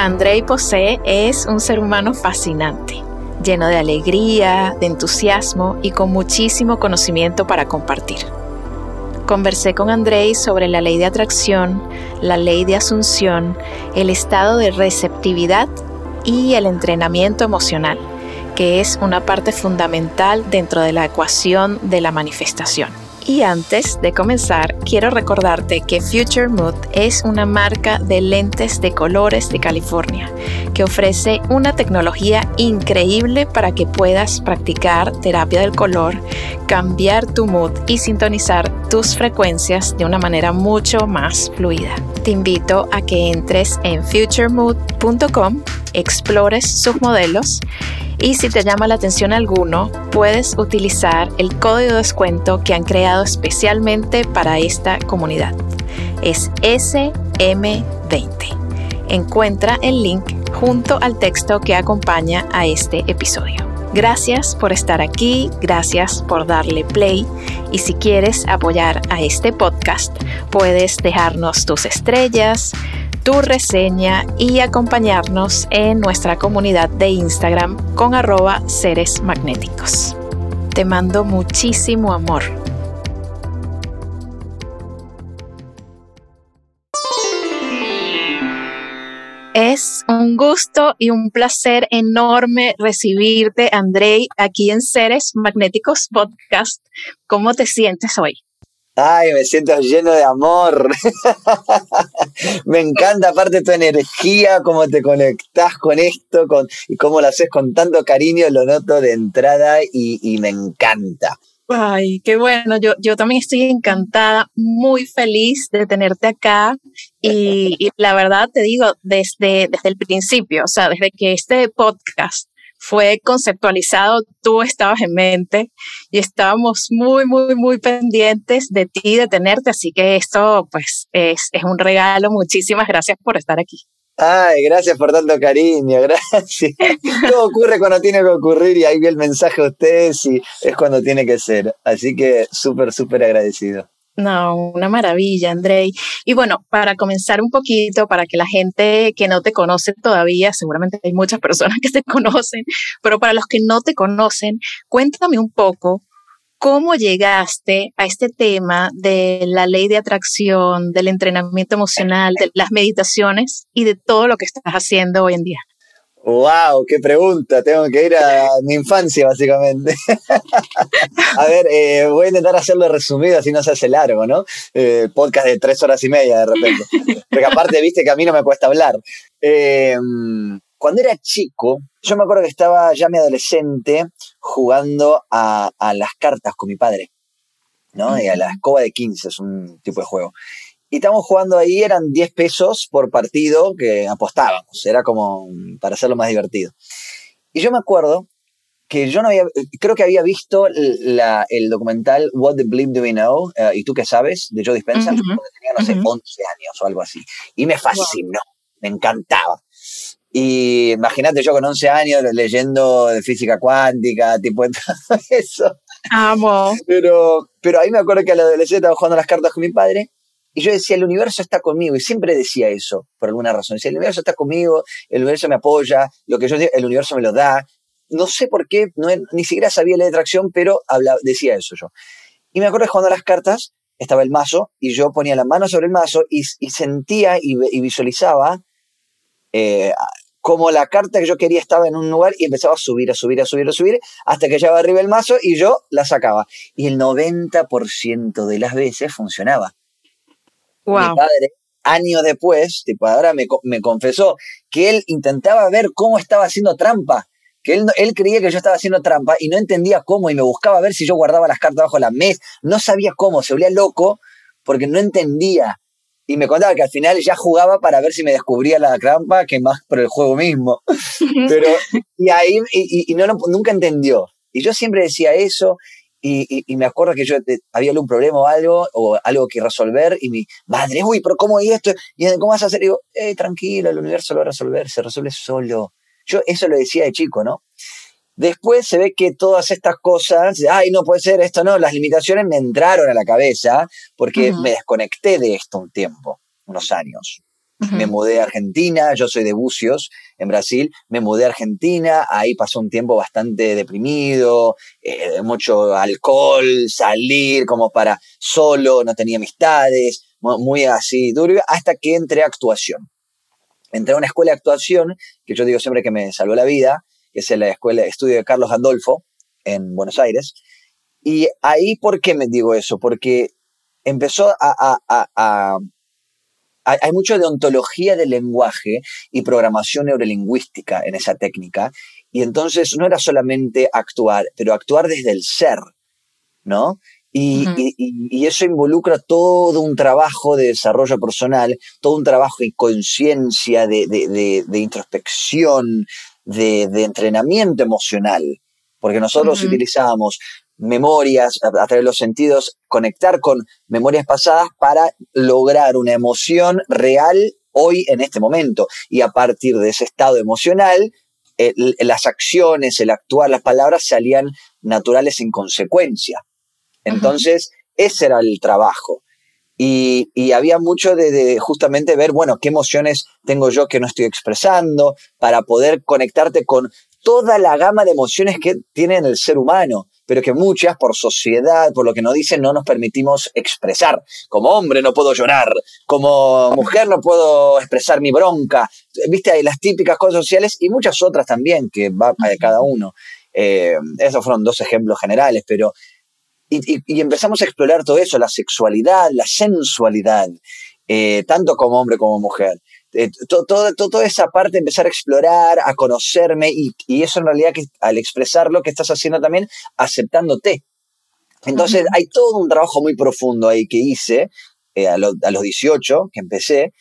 Andrei Posee es un ser humano fascinante, lleno de alegría, de entusiasmo y con muchísimo conocimiento para compartir. Conversé con Andrei sobre la ley de atracción, la ley de asunción, el estado de receptividad y el entrenamiento emocional, que es una parte fundamental dentro de la ecuación de la manifestación. Y antes de comenzar, quiero recordarte que Future Mood es una marca de lentes de colores de California que ofrece una tecnología increíble para que puedas practicar terapia del color, cambiar tu mood y sintonizar tus frecuencias de una manera mucho más fluida. Te invito a que entres en futuremood.com, explores sus modelos y si te llama la atención alguno, puedes utilizar el código de descuento que han creado especialmente para esta comunidad. Es SM20. Encuentra el link junto al texto que acompaña a este episodio. Gracias por estar aquí, gracias por darle play y si quieres apoyar a este podcast, puedes dejarnos tus estrellas, tu reseña y acompañarnos en nuestra comunidad de Instagram con arroba seres magnéticos. Te mando muchísimo amor. Es un gusto y un placer enorme recibirte, Andrei, aquí en Seres Magnéticos Podcast. ¿Cómo te sientes hoy? Ay, me siento lleno de amor. me encanta aparte tu energía, cómo te conectás con esto con, y cómo lo haces con tanto cariño, lo noto de entrada y, me encanta. Ay, qué bueno, yo, yo también estoy encantada, muy feliz de tenerte acá y, y la verdad te digo, desde, desde el principio, o sea, desde que este podcast fue conceptualizado, tú estabas en mente y estábamos muy, muy, muy pendientes de ti, de tenerte, así que esto pues es, es un regalo. Muchísimas gracias por estar aquí. Ay, gracias por tanto cariño, gracias. Todo ocurre cuando tiene que ocurrir y ahí vi el mensaje a ustedes y es cuando tiene que ser. Así que súper, súper agradecido. No, una maravilla, Andrei. Y bueno, para comenzar un poquito, para que la gente que no te conoce todavía, seguramente hay muchas personas que te conocen, pero para los que no te conocen, cuéntame un poco cómo llegaste a este tema de la ley de atracción, del entrenamiento emocional, de las meditaciones y de todo lo que estás haciendo hoy en día. ¡Wow! ¡Qué pregunta! Tengo que ir a mi infancia, básicamente. a ver, eh, voy a intentar hacerlo resumido, así no se hace largo, ¿no? Eh, podcast de tres horas y media de repente. Porque aparte, viste que a mí no me cuesta hablar. Eh, cuando era chico, yo me acuerdo que estaba ya mi adolescente jugando a, a las cartas con mi padre, ¿no? Y a la escoba de 15, es un tipo de juego. Y estamos jugando ahí, eran 10 pesos por partido que apostábamos, era como para hacerlo más divertido. Y yo me acuerdo que yo no había, creo que había visto la, el documental What the Bleep Do We Know, eh, y tú qué sabes, de Joe Dispenza, cuando tenía, no sé, 11 años o algo así. Y me fascinó, me encantaba. Y imagínate yo con 11 años leyendo de física cuántica, tipo todo eso. Amo. Pero, pero ahí me acuerdo que a la adolescente estaba jugando las cartas con mi padre y yo decía, el universo está conmigo, y siempre decía eso, por alguna razón. Decía, el universo está conmigo, el universo me apoya, lo que yo el universo me lo da. No sé por qué, no, ni siquiera sabía la atracción, pero decía eso yo. Y me acuerdo que jugando las cartas, estaba el mazo, y yo ponía la mano sobre el mazo y, sentía y, visualizaba eh, como la carta que yo quería estaba en un lugar y empezaba a subir, a subir, a subir, a subir, hasta que llegaba arriba el mazo y yo la sacaba. Y el 90% de las veces funcionaba. Mi padre, años después, tipo, ahora me, me, confesó que él intentaba ver cómo estaba haciendo trampa. Que él, él creía que yo estaba haciendo trampa y no entendía cómo y me buscaba ver si yo guardaba las cartas bajo la mesa. No sabía cómo, se volvía loco porque no entendía. y me contaba que al final ya jugaba para ver si me descubría la trampa que más por el juego mismo. Pero, y ahí, y, no, nunca entendió. Y yo siempre decía eso, y, y, me acuerdo que yo había algún problema o algo, o algo que resolver, y mi madre, uy, pero ¿cómo es esto? ¿Y cómo vas a hacer? Y digo, eh, tranquilo, el universo lo va a resolver, se resuelve solo. Yo eso lo decía de chico, ¿no? Después se ve que todas estas cosas, ay, no puede ser esto, no, las limitaciones me entraron a la cabeza porque me desconecté de esto un tiempo, unos años. Me mudé a Argentina, yo soy de Bucios, en Brasil, me mudé a Argentina, ahí pasó un tiempo bastante deprimido, eh, mucho alcohol, salir como para solo, no tenía amistades, muy así duro, hasta que entré a actuación. Entré a una escuela de actuación, que yo digo siempre que me salvó la vida, que es la escuela de estudio de Carlos Gandolfo en Buenos Aires. Y ahí, ¿por qué me digo eso? Porque empezó a, hay mucho de ontología del lenguaje y programación neurolingüística en esa técnica. Y entonces no era solamente actuar, pero actuar desde el ser, ¿no? Y, eso involucra todo un trabajo de desarrollo personal, todo un trabajo de conciencia, de, de, introspección, de, entrenamiento emocional, porque nosotros utilizábamos memorias a, través de los sentidos, conectar con memorias pasadas para lograr una emoción real hoy en este momento. Y a partir de ese estado emocional, las acciones, el actuar, las palabras salían naturales en consecuencia. Entonces, ese era el trabajo. Y, había mucho de, justamente ver, bueno, qué emociones tengo yo que no estoy expresando para poder conectarte con toda la gama de emociones que tiene el ser humano, pero que muchas por sociedad, por lo que nos dicen, no nos permitimos expresar. Como hombre no puedo llorar, como mujer no puedo expresar mi bronca. Viste, hay las típicas cosas sociales y muchas otras también que va de cada uno. Eh, esos fueron dos ejemplos generales, pero y, empezamos a explorar todo eso, la sexualidad, la sensualidad, eh, tanto como hombre como mujer. Eh, toda esa parte, empezar a explorar, a conocerme, y, eso en realidad que al expresarlo, que estás haciendo también, aceptándote. Entonces hay todo un trabajo muy profundo ahí que hice eh, a, a, los 18, que empecé,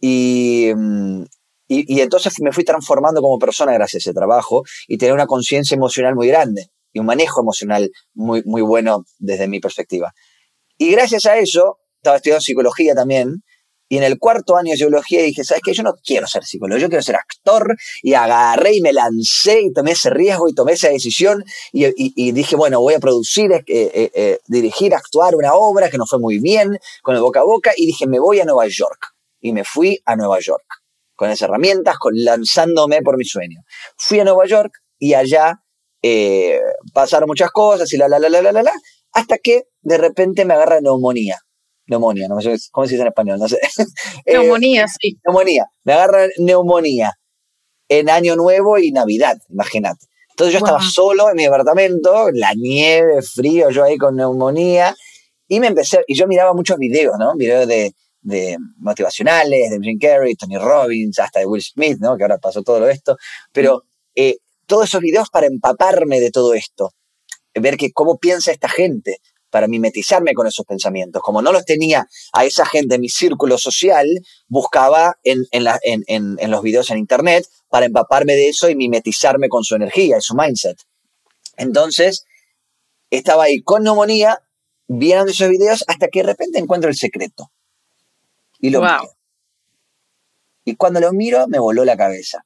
mm, y, y, entonces me fui transformando como persona gracias a ese trabajo y tener una conciencia emocional muy grande y un manejo emocional muy, muy bueno desde mi perspectiva. Y gracias a eso, estaba estudiando psicología también, y en el cuarto año de psicología dije, ¿sabes qué? Yo no quiero ser psicólogo, yo quiero ser actor, y agarré y me lancé y tomé ese riesgo y tomé esa decisión, y, dije, bueno, voy a producir, eh, eh, eh, dirigir, actuar una obra que no fue muy bien, con el boca a boca, y dije, me voy a Nueva York. Y me fui a Nueva York, con esas herramientas, lanzándome por mi sueño. Fui a Nueva York y allá pasaron muchas cosas y la, la, la, la, la, la, hasta que de repente me agarra neumonía. Neumonía, no sé cómo se dice en español, no sé. Eh, neumonía, sí. Neumonía. Me agarra neumonía en Año Nuevo y Navidad, imagínate. Entonces yo estaba solo en mi apartamento, la nieve, frío, yo ahí con neumonía, y me empecé, y yo miraba muchos videos, ¿no? Videos de, de motivacionales, de Jim Carrey, Tony Robbins, hasta de Will Smith, ¿no? Que ahora pasó todo esto, pero eh, todos esos videos para empaparme de todo esto, ver que cómo piensa esta gente, para mimetizarme con esos pensamientos. Como no los tenía a esa gente en mi círculo social, buscaba en, en, los videos en internet para empaparme de eso y mimetizarme con su energía y su mindset. Entonces, estaba ahí con neumonía, viendo esos videos hasta que de repente encuentro el secreto. Y lo miro. Y cuando lo miro, me voló la cabeza.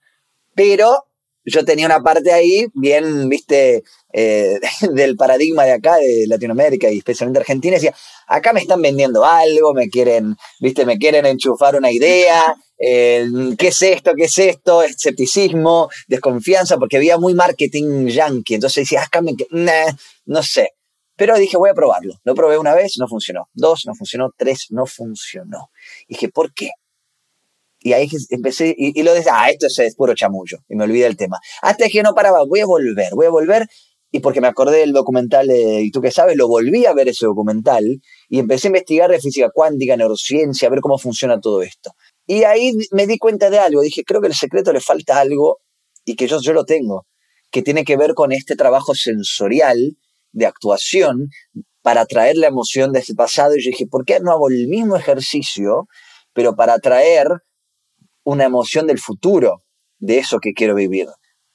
Pero yo tenía una parte ahí bien, viste, eh, del paradigma de acá, de Latinoamérica y especialmente Argentina, decía, acá me están vendiendo algo, me quieren, viste, me quieren enchufar una idea, eh, ¿qué es esto? ¿Qué es esto? Escepticismo, desconfianza, porque había muy marketing yankee, entonces decía, acá me, no sé. Pero dije, voy a probarlo. Lo probé una vez, no funcionó. Dos, no funcionó. Tres, no funcionó. dije, ¿por qué? Y ahí empecé, y, lo decía, ah, esto es, puro chamullo, y me olvidé el tema. Hasta que no paraba, voy a volver, voy a volver, y porque me acordé del documental, y tú que sabes, lo volví a ver ese documental, y empecé a investigar de física cuántica, neurociencia, a ver cómo funciona todo esto. Y ahí me di cuenta de algo, dije, creo que el secreto le falta algo, y que yo, yo lo tengo, que tiene que ver con este trabajo sensorial de actuación para traer la emoción de ese pasado. Y yo dije, ¿por qué no hago el mismo ejercicio pero para atraer una emoción del futuro, de eso que quiero vivir.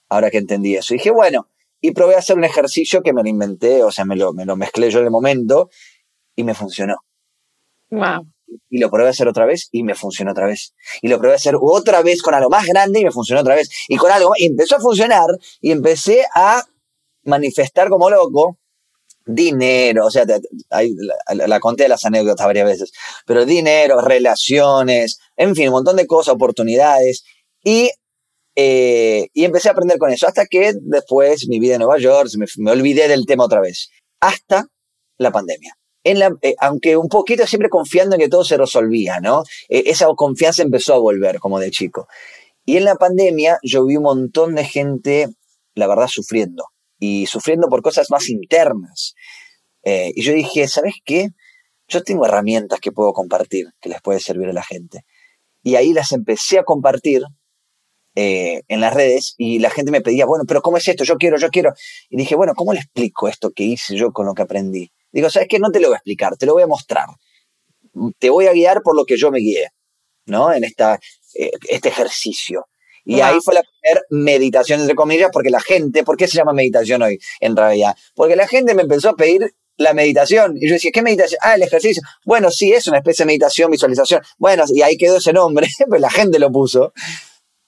Ahora que entendí eso. dije, bueno, y probé a hacer un ejercicio que me lo inventé, o sea, me lo, me lo mezclé yo en el momento y me funcionó. Wow. Y lo probé a hacer otra vez y me funcionó otra vez. Y lo probé a hacer otra vez con algo más grande y me funcionó otra vez. Y con algo, y empezó a funcionar y empecé a manifestar como loco dinero, o sea, la, la, conté de las anécdotas varias veces, pero dinero, relaciones, en fin, un montón de cosas, oportunidades. Y eh, y empecé a aprender con eso, hasta que después mi vida en Nueva York, me, olvidé del tema otra vez, hasta la pandemia. En la, eh, aunque un poquito siempre confiando en que todo se resolvía, ¿no? Eh, esa confianza empezó a volver como de chico. Y en la pandemia yo vi un montón de gente, la verdad, sufriendo. Y sufriendo por cosas más internas. y yo dije, ¿sabes qué? Yo tengo herramientas que puedo compartir, que les puede servir a la gente. Y ahí las empecé a compartir eh, en las redes y la gente me pedía, bueno, pero ¿cómo es esto? Yo quiero, yo quiero. Y dije, bueno, ¿cómo le explico esto que hice yo con lo que aprendí? Digo, ¿sabes qué? No te lo voy a explicar, te lo voy a mostrar. Te voy a guiar por lo que yo me guié, ¿no? En esta, eh, este ejercicio. Y ahí fue la primera meditación, entre comillas, porque la gente, ¿por qué se llama meditación hoy en realidad? Porque la gente me empezó a pedir la meditación. Y yo decía, ¿qué meditación? Ah, el ejercicio. Bueno, sí, es una especie de meditación, visualización. Bueno, y ahí quedó ese nombre, pues la gente lo puso.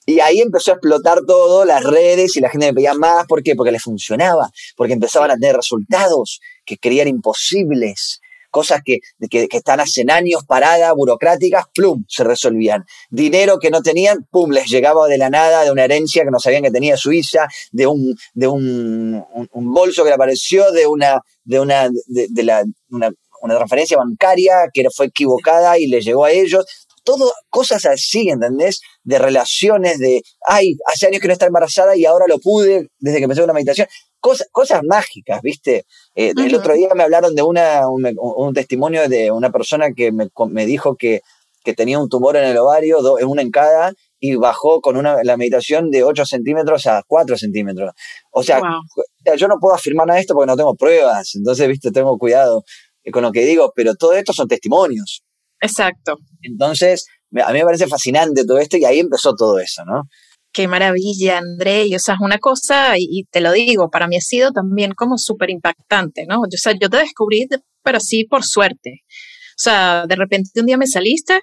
Y ahí empezó a explotar todo, las redes y la gente me pedía más. ¿Por qué? Porque les funcionaba, porque empezaban a tener resultados que creían imposibles. Cosas que, que, están hace años paradas, burocráticas, plum, se resolvían. Dinero que no tenían, pum, les llegaba de la nada, de una herencia que no sabían que tenía Suiza, de un, de un, un, bolso que le apareció, de una, de una, de, la, una transferencia bancaria que fue equivocada y le llegó a ellos todo cosas así, ¿entendés? De relaciones, de, ay, hace años que no está embarazada y ahora lo pude desde que empecé una meditación. Cosas, cosas mágicas, ¿viste? Eh, el otro día me hablaron de una, un, testimonio de una persona que me, me dijo que, que, tenía un tumor en el ovario, en una en cada, y bajó con una, la meditación de 8 centímetros a 4 centímetros. O sea, yo no puedo afirmar nada de esto porque no tengo pruebas, entonces, viste, tengo cuidado con lo que digo, pero todo esto son testimonios. Exacto. Entonces, a mí me parece fascinante todo esto y ahí empezó todo eso, ¿no? Qué maravilla, André. Y, o sea, es una cosa, y, te lo digo, para mí ha sido también como súper impactante, ¿no? Yo, o sea, yo te descubrí, pero sí por suerte. O sea, de repente un día me saliste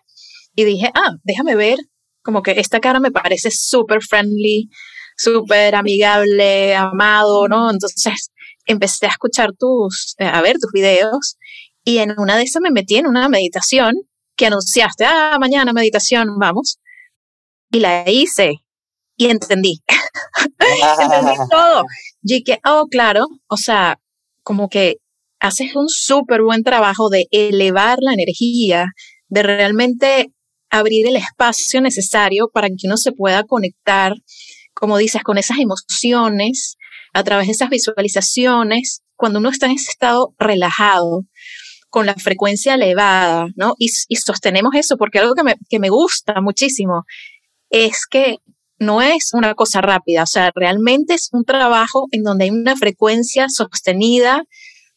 y dije, ah, déjame ver, como que esta cara me parece súper friendly, súper amigable, amado, ¿no? Entonces empecé a escuchar tus, a ver tus videos y en una de esas me metí en una meditación que anunciaste, ah, mañana meditación, vamos. Y la hice y entendí. entendí todo. Y que, oh, claro, o sea, como que haces un súper buen trabajo de elevar la energía, de realmente abrir el espacio necesario para que uno se pueda conectar, como dices, con esas emociones a través de esas visualizaciones, cuando uno está en ese estado relajado, con la frecuencia elevada, ¿no? Y, sostenemos eso porque algo que me, que me gusta muchísimo es que no es una cosa rápida, o sea, realmente es un trabajo en donde hay una frecuencia sostenida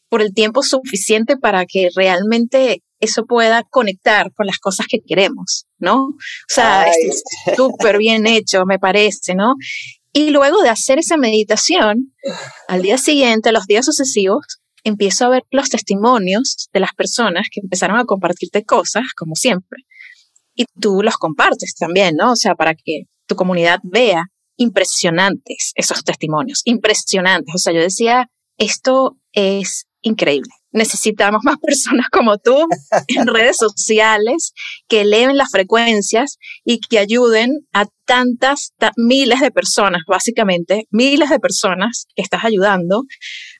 por el tiempo suficiente para que realmente eso pueda conectar con las cosas que queremos, ¿no? O sea, es súper bien hecho, me parece, ¿no? Y luego de hacer esa meditación, al día siguiente, los días sucesivos, empiezo a ver los testimonios de las personas que empezaron a compartirte cosas, como siempre, y tú los compartes también, ¿no? O sea, para que tu comunidad vea impresionantes esos testimonios, impresionantes. O sea, yo decía, esto es increíble. Necesitamos más personas como tú en redes sociales que eleven las frecuencias y que ayuden a tantas, miles de personas, básicamente, miles de personas que estás ayudando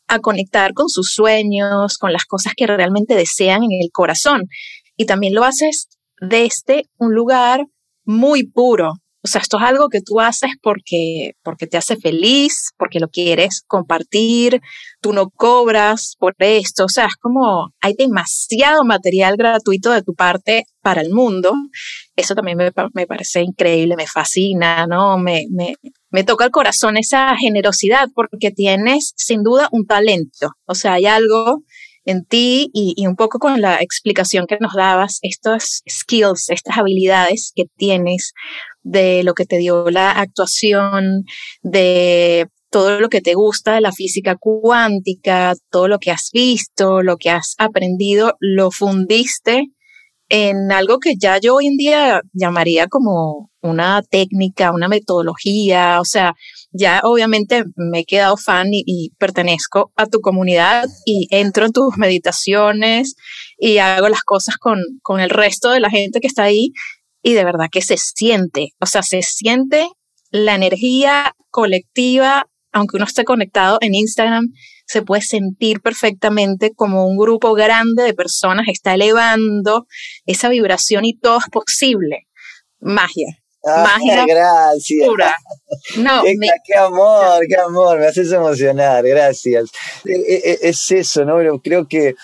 a conectar con sus sueños, con las cosas que realmente desean en el corazón. Y también lo haces desde un lugar muy puro. O sea, esto es algo que tú haces porque, porque te hace feliz, porque lo quieres compartir, tú no cobras por esto. O sea, es como hay demasiado material gratuito de tu parte para el mundo. Eso también me, me parece increíble, me fascina, ¿no? Me, me, me toca el corazón esa generosidad porque tienes sin duda un talento, o sea, hay algo en ti y, un poco con la explicación que nos dabas, estos skills, estas habilidades que tienes de lo que te dio la actuación, de todo lo que te gusta de la física cuántica, todo lo que has visto, lo que has aprendido, lo fundiste en algo que ya yo hoy en día llamaría como una técnica, una metodología, o sea, ya obviamente me he quedado fan y, pertenezco a tu comunidad y entro en tus meditaciones y hago las cosas con, con el resto de la gente que está ahí y de verdad que se siente, o sea, se siente la energía colectiva, aunque uno esté conectado en Instagram, se puede sentir perfectamente como un grupo grande de personas está elevando esa vibración y todo es posible. Magia. Ah, magia gracias. Pura. No, qué, amor, qué amor, me haces emocionar, gracias. E, e, e, es, eso, ¿no? Creo que,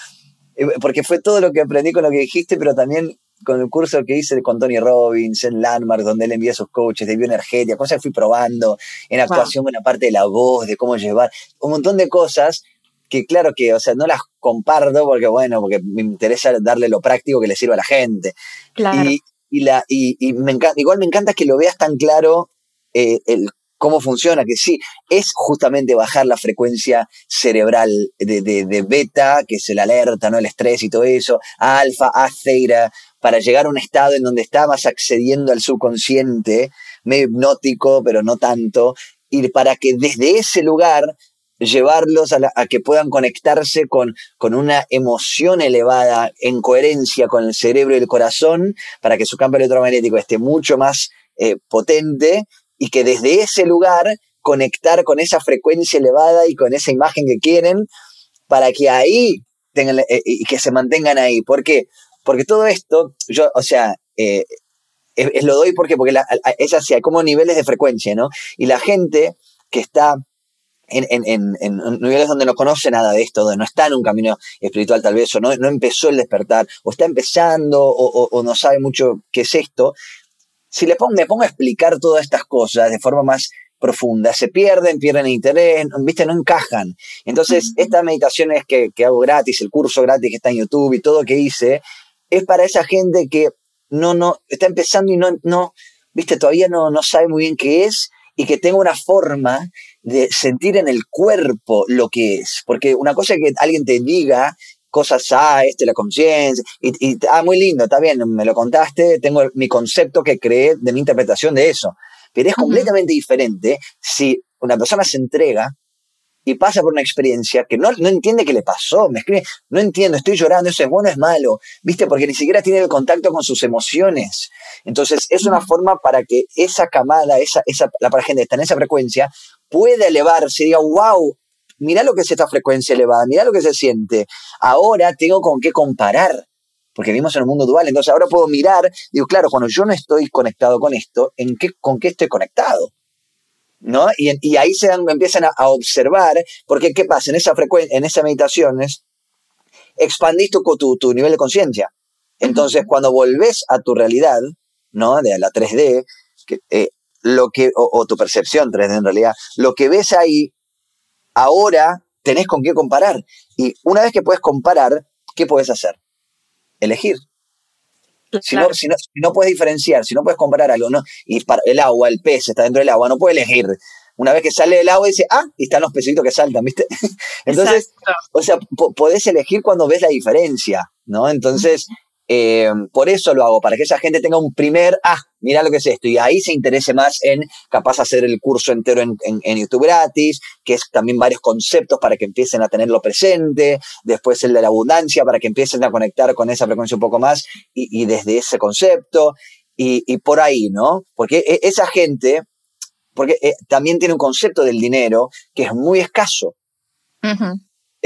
eh, porque fue todo lo que aprendí con lo que dijiste, pero también con el curso que hice con Tony Robbins en Landmark, donde él envía sus coaches de bioenergética, cosas que fui probando, en actuación con la parte de la voz, de cómo llevar, un montón de cosas que claro que, o sea, no las comparto porque, bueno, porque me interesa darle lo práctico que le sirva a la gente. Claro. Y, y, la, y, y me encanta, igual me encanta que lo veas tan claro eh, el cómo funciona, que sí, es justamente bajar la frecuencia cerebral de, de, de, beta, que es el alerta, ¿no? El estrés y todo eso, a alfa, a theta, para llegar a un estado en donde estabas accediendo al subconsciente, medio hipnótico, pero no tanto, y para que desde ese lugar llevarlos a, que puedan conectarse con, con, una emoción elevada en coherencia con el cerebro y el corazón, para que su campo electromagnético esté mucho más eh, potente y que desde ese lugar conectar con esa frecuencia elevada y con esa imagen que quieren, para que ahí tengan, eh, y que se mantengan ahí. ¿Por qué? Porque todo esto, yo, o sea, eh, es, lo doy porque, porque es así, hay como niveles de frecuencia, ¿no? Y la gente que está en, en, en, niveles donde no conoce nada de esto, donde no está en un camino espiritual tal vez, o no, no empezó el despertar, o está empezando, o, o, no sabe mucho qué es esto, si le pongo, me pongo a explicar todas estas cosas de forma más profunda, se pierden, pierden interés, viste, no encajan. Entonces, estas meditaciones que, que hago gratis, el curso gratis que está en YouTube y todo que hice, es para esa gente que no, no, está empezando y no, no, viste, todavía no, no sabe muy bien qué es y que tenga una forma de sentir en el cuerpo lo que es. Porque una cosa es que alguien te diga cosas, ah, este, la conciencia, y, y, ah, muy lindo, está bien, me lo contaste, tengo mi concepto que creé de mi interpretación de eso. Pero es completamente diferente si una persona se entrega y pasa por una experiencia que no, no entiende qué le pasó, me escribe, no entiendo, estoy llorando, eso es bueno, es malo, ¿viste? Porque ni siquiera tiene el contacto con sus emociones. Entonces, es una forma para que esa camada, esa, esa, la gente está en esa frecuencia, pueda elevarse y diga, wow, mira lo que es esta frecuencia elevada, mira lo que se siente. Ahora tengo con qué comparar, porque vivimos en un mundo dual, entonces ahora puedo mirar, digo, claro, cuando yo no estoy conectado con esto, ¿en qué, ¿con qué estoy conectado? ¿No? Y, ahí se empiezan a, observar, porque ¿qué pasa? En esa frecuencia, en esas meditaciones, expandís tu, tu, nivel de conciencia. Entonces, cuando volvés a tu realidad, ¿no? De la 3D, eh, lo que, o, tu percepción 3D en realidad, lo que ves ahí, ahora tenés con qué comparar. Y una vez que puedes comparar, ¿qué puedes hacer? Elegir. Si, no, si, no, puedes diferenciar, si no puedes comparar algo, ¿no? y para el agua, el pez está dentro del agua, no puede elegir. Una vez que sale del agua, dice, ah, y están los pecitos que saltan, ¿viste? Entonces, o sea, podés elegir cuando ves la diferencia, ¿no? Entonces, eh, por eso lo hago, para que esa gente tenga un primer, ah, mira lo que es esto, y ahí se interese más en capaz hacer el curso entero en, en, YouTube gratis, que es también varios conceptos para que empiecen a tenerlo presente, después el de la abundancia, para que empiecen a conectar con esa frecuencia un poco más y, y desde ese concepto, y, y, por ahí, ¿no? Porque e, esa gente, porque eh, también tiene un concepto del dinero que es muy escaso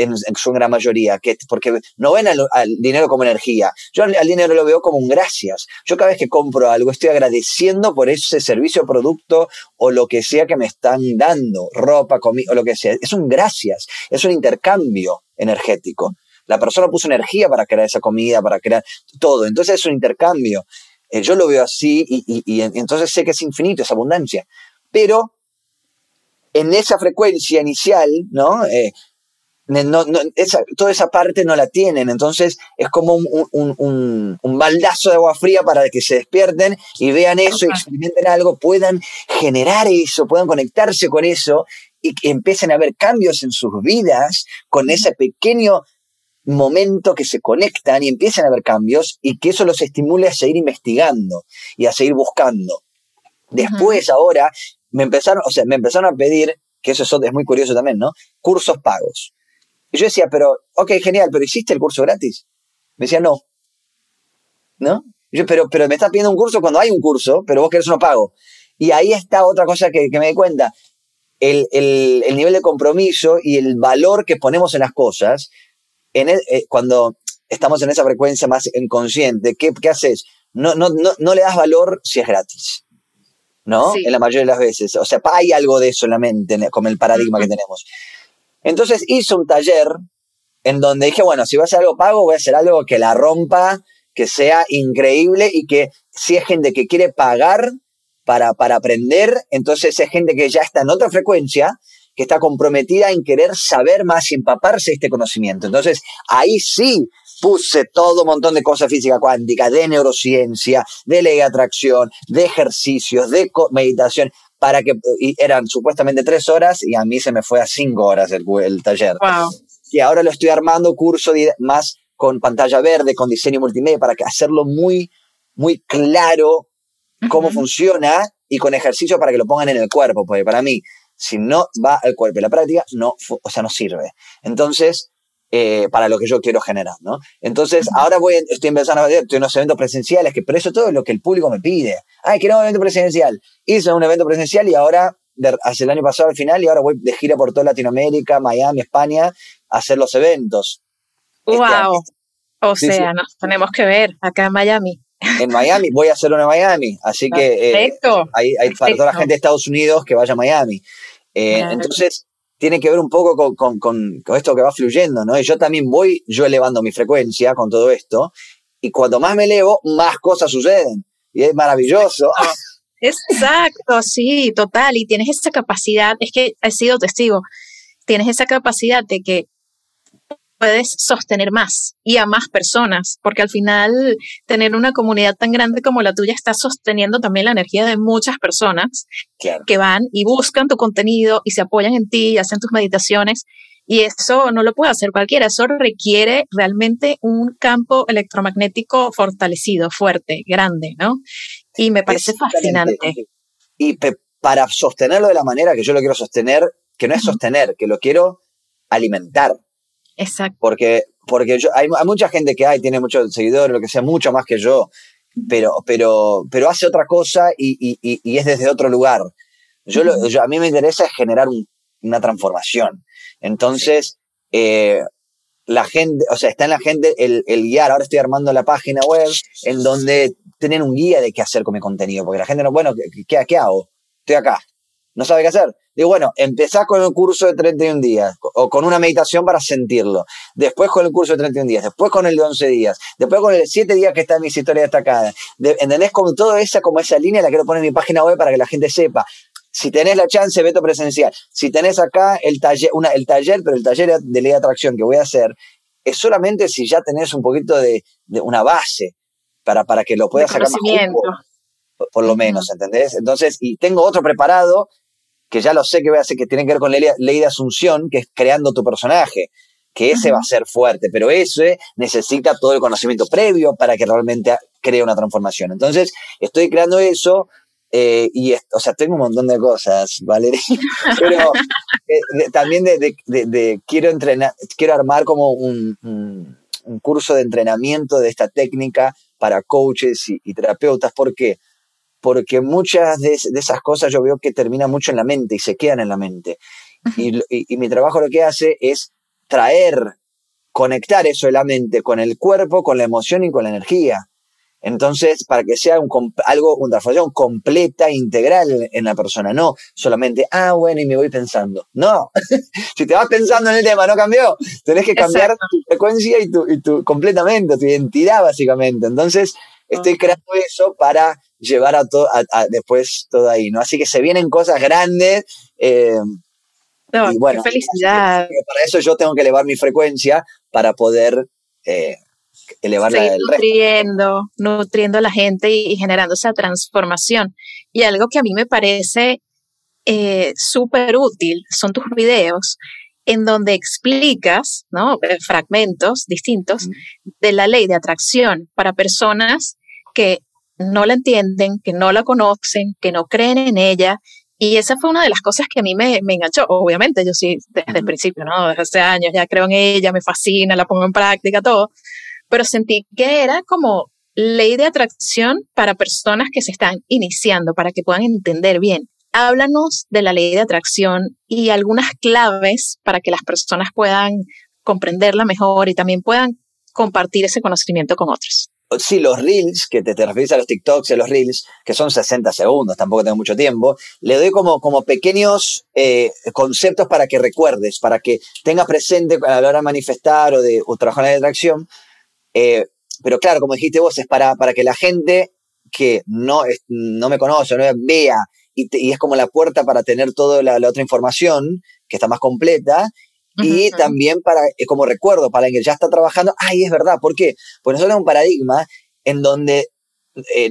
en, su gran mayoría, que, porque no ven al, dinero como energía. Yo al, dinero lo veo como un gracias. Yo cada vez que compro algo estoy agradeciendo por ese servicio, producto o lo que sea que me están dando, ropa, comida o lo que sea. Es un gracias, es un intercambio energético. La persona puso energía para crear esa comida, para crear todo. Entonces es un intercambio. Eh, yo lo veo así y, y, entonces sé que es infinito, es abundancia. Pero en esa frecuencia inicial, ¿no? Eh, no, toda esa parte no la tienen, entonces es como un, un, baldazo de agua fría para que se despierten y vean eso y experimenten algo, puedan generar eso, puedan conectarse con eso y que empiecen a ver cambios en sus vidas con ese pequeño momento que se conectan y empiecen a ver cambios y que eso los estimule a seguir investigando y a seguir buscando. Después, ahora, me empezaron, o sea, me empezaron a pedir, que eso es muy curioso también, ¿no? Cursos pagos. Y yo decía, pero, ok, genial, pero ¿hiciste el curso gratis? Me decía, no. ¿No? yo, pero, pero me estás pidiendo un curso cuando hay un curso, pero vos querés uno pago. Y ahí está otra cosa que, me di cuenta. El, nivel de compromiso y el valor que ponemos en las cosas, en eh, cuando estamos en esa frecuencia más inconsciente, ¿qué, qué haces? No, no, no, no, le das valor si es gratis. ¿No? En la mayoría de las veces. O sea, hay algo de eso en la mente, como el paradigma que tenemos. Entonces hice un taller en donde dije, bueno, si voy a hacer algo pago, voy a hacer algo que la rompa, que sea increíble y que si es gente que quiere pagar para, para aprender, entonces es gente que ya está en otra frecuencia, que está comprometida en querer saber más y empaparse este conocimiento. Entonces, ahí sí puse todo un montón de cosas física cuántica, de neurociencia, de ley de atracción, de ejercicios, de meditación, para que eran supuestamente tres horas y a mí se me fue a cinco horas el, el taller. Y ahora lo estoy armando curso más con pantalla verde, con diseño multimedia, para que hacerlo muy, muy claro cómo funciona y con ejercicio para que lo pongan en el cuerpo, porque para mí, si no va al cuerpo y la práctica, no, o sea, no sirve. Entonces, eh, para lo que yo quiero generar, ¿no? Entonces, ahora voy, estoy empezando a ver, unos eventos presenciales, que por eso todo lo que el público me pide. Ay, quiero un evento presencial. Hice un evento presencial y ahora, hace el año pasado al final, y ahora voy de gira por toda Latinoamérica, Miami, España, a hacer los eventos. ¡Wow! Este o sea, nos tenemos que ver acá en Miami. En Miami, voy a hacer uno en Miami, así que eh, hay, hay para toda la gente de Estados Unidos que vaya a Miami. Eh, entonces, tiene que ver un poco con, esto que va fluyendo, ¿no? Y yo también voy yo elevando mi frecuencia con todo esto, y cuanto más me elevo, más cosas suceden. Y es maravilloso. Exacto, sí, total. Y tienes esa capacidad, es que he sido testigo, tienes esa capacidad de que puedes sostener más y a más personas, porque al final tener una comunidad tan grande como la tuya está sosteniendo también la energía de muchas personas que van y buscan tu contenido y se apoyan en ti y hacen tus meditaciones. Y eso no lo puede hacer cualquiera, eso requiere realmente un campo electromagnético fortalecido, fuerte, grande, ¿no? Y me parece fascinante. Y para sostenerlo de la manera que yo lo quiero sostener, que no es sostener, que lo quiero alimentar. Exacto. Porque, porque yo, hay, mucha gente que hay, tiene muchos seguidores, lo que sea, mucho más que yo, pero, pero, pero hace otra cosa y, y, es desde otro lugar. Yo, a mí me interesa generar una transformación. Entonces, eh, la gente, o sea, está en la gente el, el, guiar. Ahora estoy armando la página web en donde tienen un guía de qué hacer con mi contenido, porque la gente no, bueno, ¿qué, qué hago? Estoy acá, no sabe qué hacer. Digo, bueno, empezá con el curso de 31 días o con una meditación para sentirlo. Después con el curso de 31 días, después con el de 11 días, después con el de 7 días que está en mis historias destacadas. ¿Entendés? Como toda esa, como esa línea la quiero poner en mi página web para que la gente sepa. Si tenés la chance, veto presencial. Si tenés acá el taller, una, el taller, pero el taller de ley de atracción que voy a hacer, es solamente si ya tenés un poquito de, una base para, para que lo puedas sacar más por, por lo menos, ¿entendés? Entonces, y tengo otro preparado que ya lo sé que voy a hacer, que tiene que ver con la ley de asunción, que es creando tu personaje, que ese va a ser fuerte, pero ese necesita todo el conocimiento previo para que realmente cree una transformación. Entonces, estoy creando eso. Eh, y, o sea, tengo un montón de cosas, Valeria, pero eh, también de, quiero entrenar, quiero armar como un, curso de entrenamiento de esta técnica para coaches y, y terapeutas. ¿Por qué? Porque muchas de, esas cosas yo veo que terminan mucho en la mente y se quedan en la mente. Y, mi trabajo lo que hace es traer, conectar eso de la mente con el cuerpo, con la emoción y con la energía. Entonces, para que sea un, algo, una transformación completa, integral en la persona, no solamente, ah, bueno, y me voy pensando. No, si te vas pensando en el tema, no cambió. Tenés que cambiar tu frecuencia y tu, y tu, completamente, tu identidad, básicamente. Entonces, estoy creando eso para llevar a todo, después todo ahí, ¿no? Así que se vienen cosas grandes. Eh, y bueno, qué felicidad. Para eso yo tengo que elevar mi frecuencia para poder eh, elevar la del nutriendo, nutriendo a la gente y, generando esa transformación. Y algo que a mí me parece eh, súper útil son tus videos en donde explicas ¿no? Eh, fragmentos distintos de la ley de atracción para personas que no la entienden, que no la conocen, que no creen en ella. Y esa fue una de las cosas que a mí me, me enganchó. Obviamente, yo sí, desde el principio, ¿no? Desde hace años ya creo en ella, me fascina, la pongo en práctica, todo. Pero sentí que era como ley de atracción para personas que se están iniciando, para que puedan entender bien. Háblanos de la ley de atracción y algunas claves para que las personas puedan comprenderla mejor y también puedan compartir ese conocimiento con otros. Sí, los reels, que te, te refieres a los TikToks y a los reels, que son 60 segundos, tampoco tengo mucho tiempo, le doy como, como pequeños eh, conceptos para que recuerdes, para que tengas presente a la hora de manifestar o de trabajar en la atracción. Eh, pero claro, como dijiste vos, es para, para que la gente que no, no me conoce, no vea y, es como la puerta para tener toda la, otra información que está más completa y también para, eh, como recuerdo, para el que ya está trabajando, ay, es verdad, ¿por qué? Pues nosotros es un paradigma en donde eh,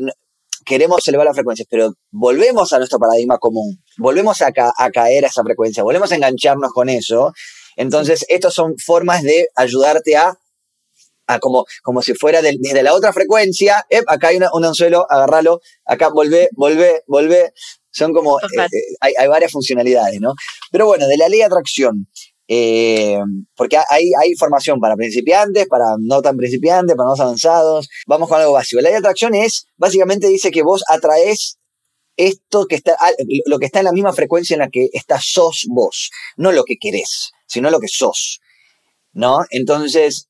queremos elevar las frecuencias, pero volvemos a nuestro paradigma común, volvemos a, a caer a esa frecuencia, volvemos a engancharnos con eso. Entonces, estas son formas de ayudarte a como, como si fuera desde la otra frecuencia, acá hay un anzuelo, agárralo, acá volvé, volvé, volvé, son como, eh, eh, hay, hay, varias funcionalidades, ¿no? Pero bueno, de la ley de atracción, eh, porque hay, formación para principiantes, para no tan principiantes, para más avanzados. Vamos con algo básico. La ley de atracción es, básicamente dice que vos atraes esto que está, ah, lo que está en la misma frecuencia en la que está sos vos. No lo que querés, sino lo que sos. ¿No? Entonces,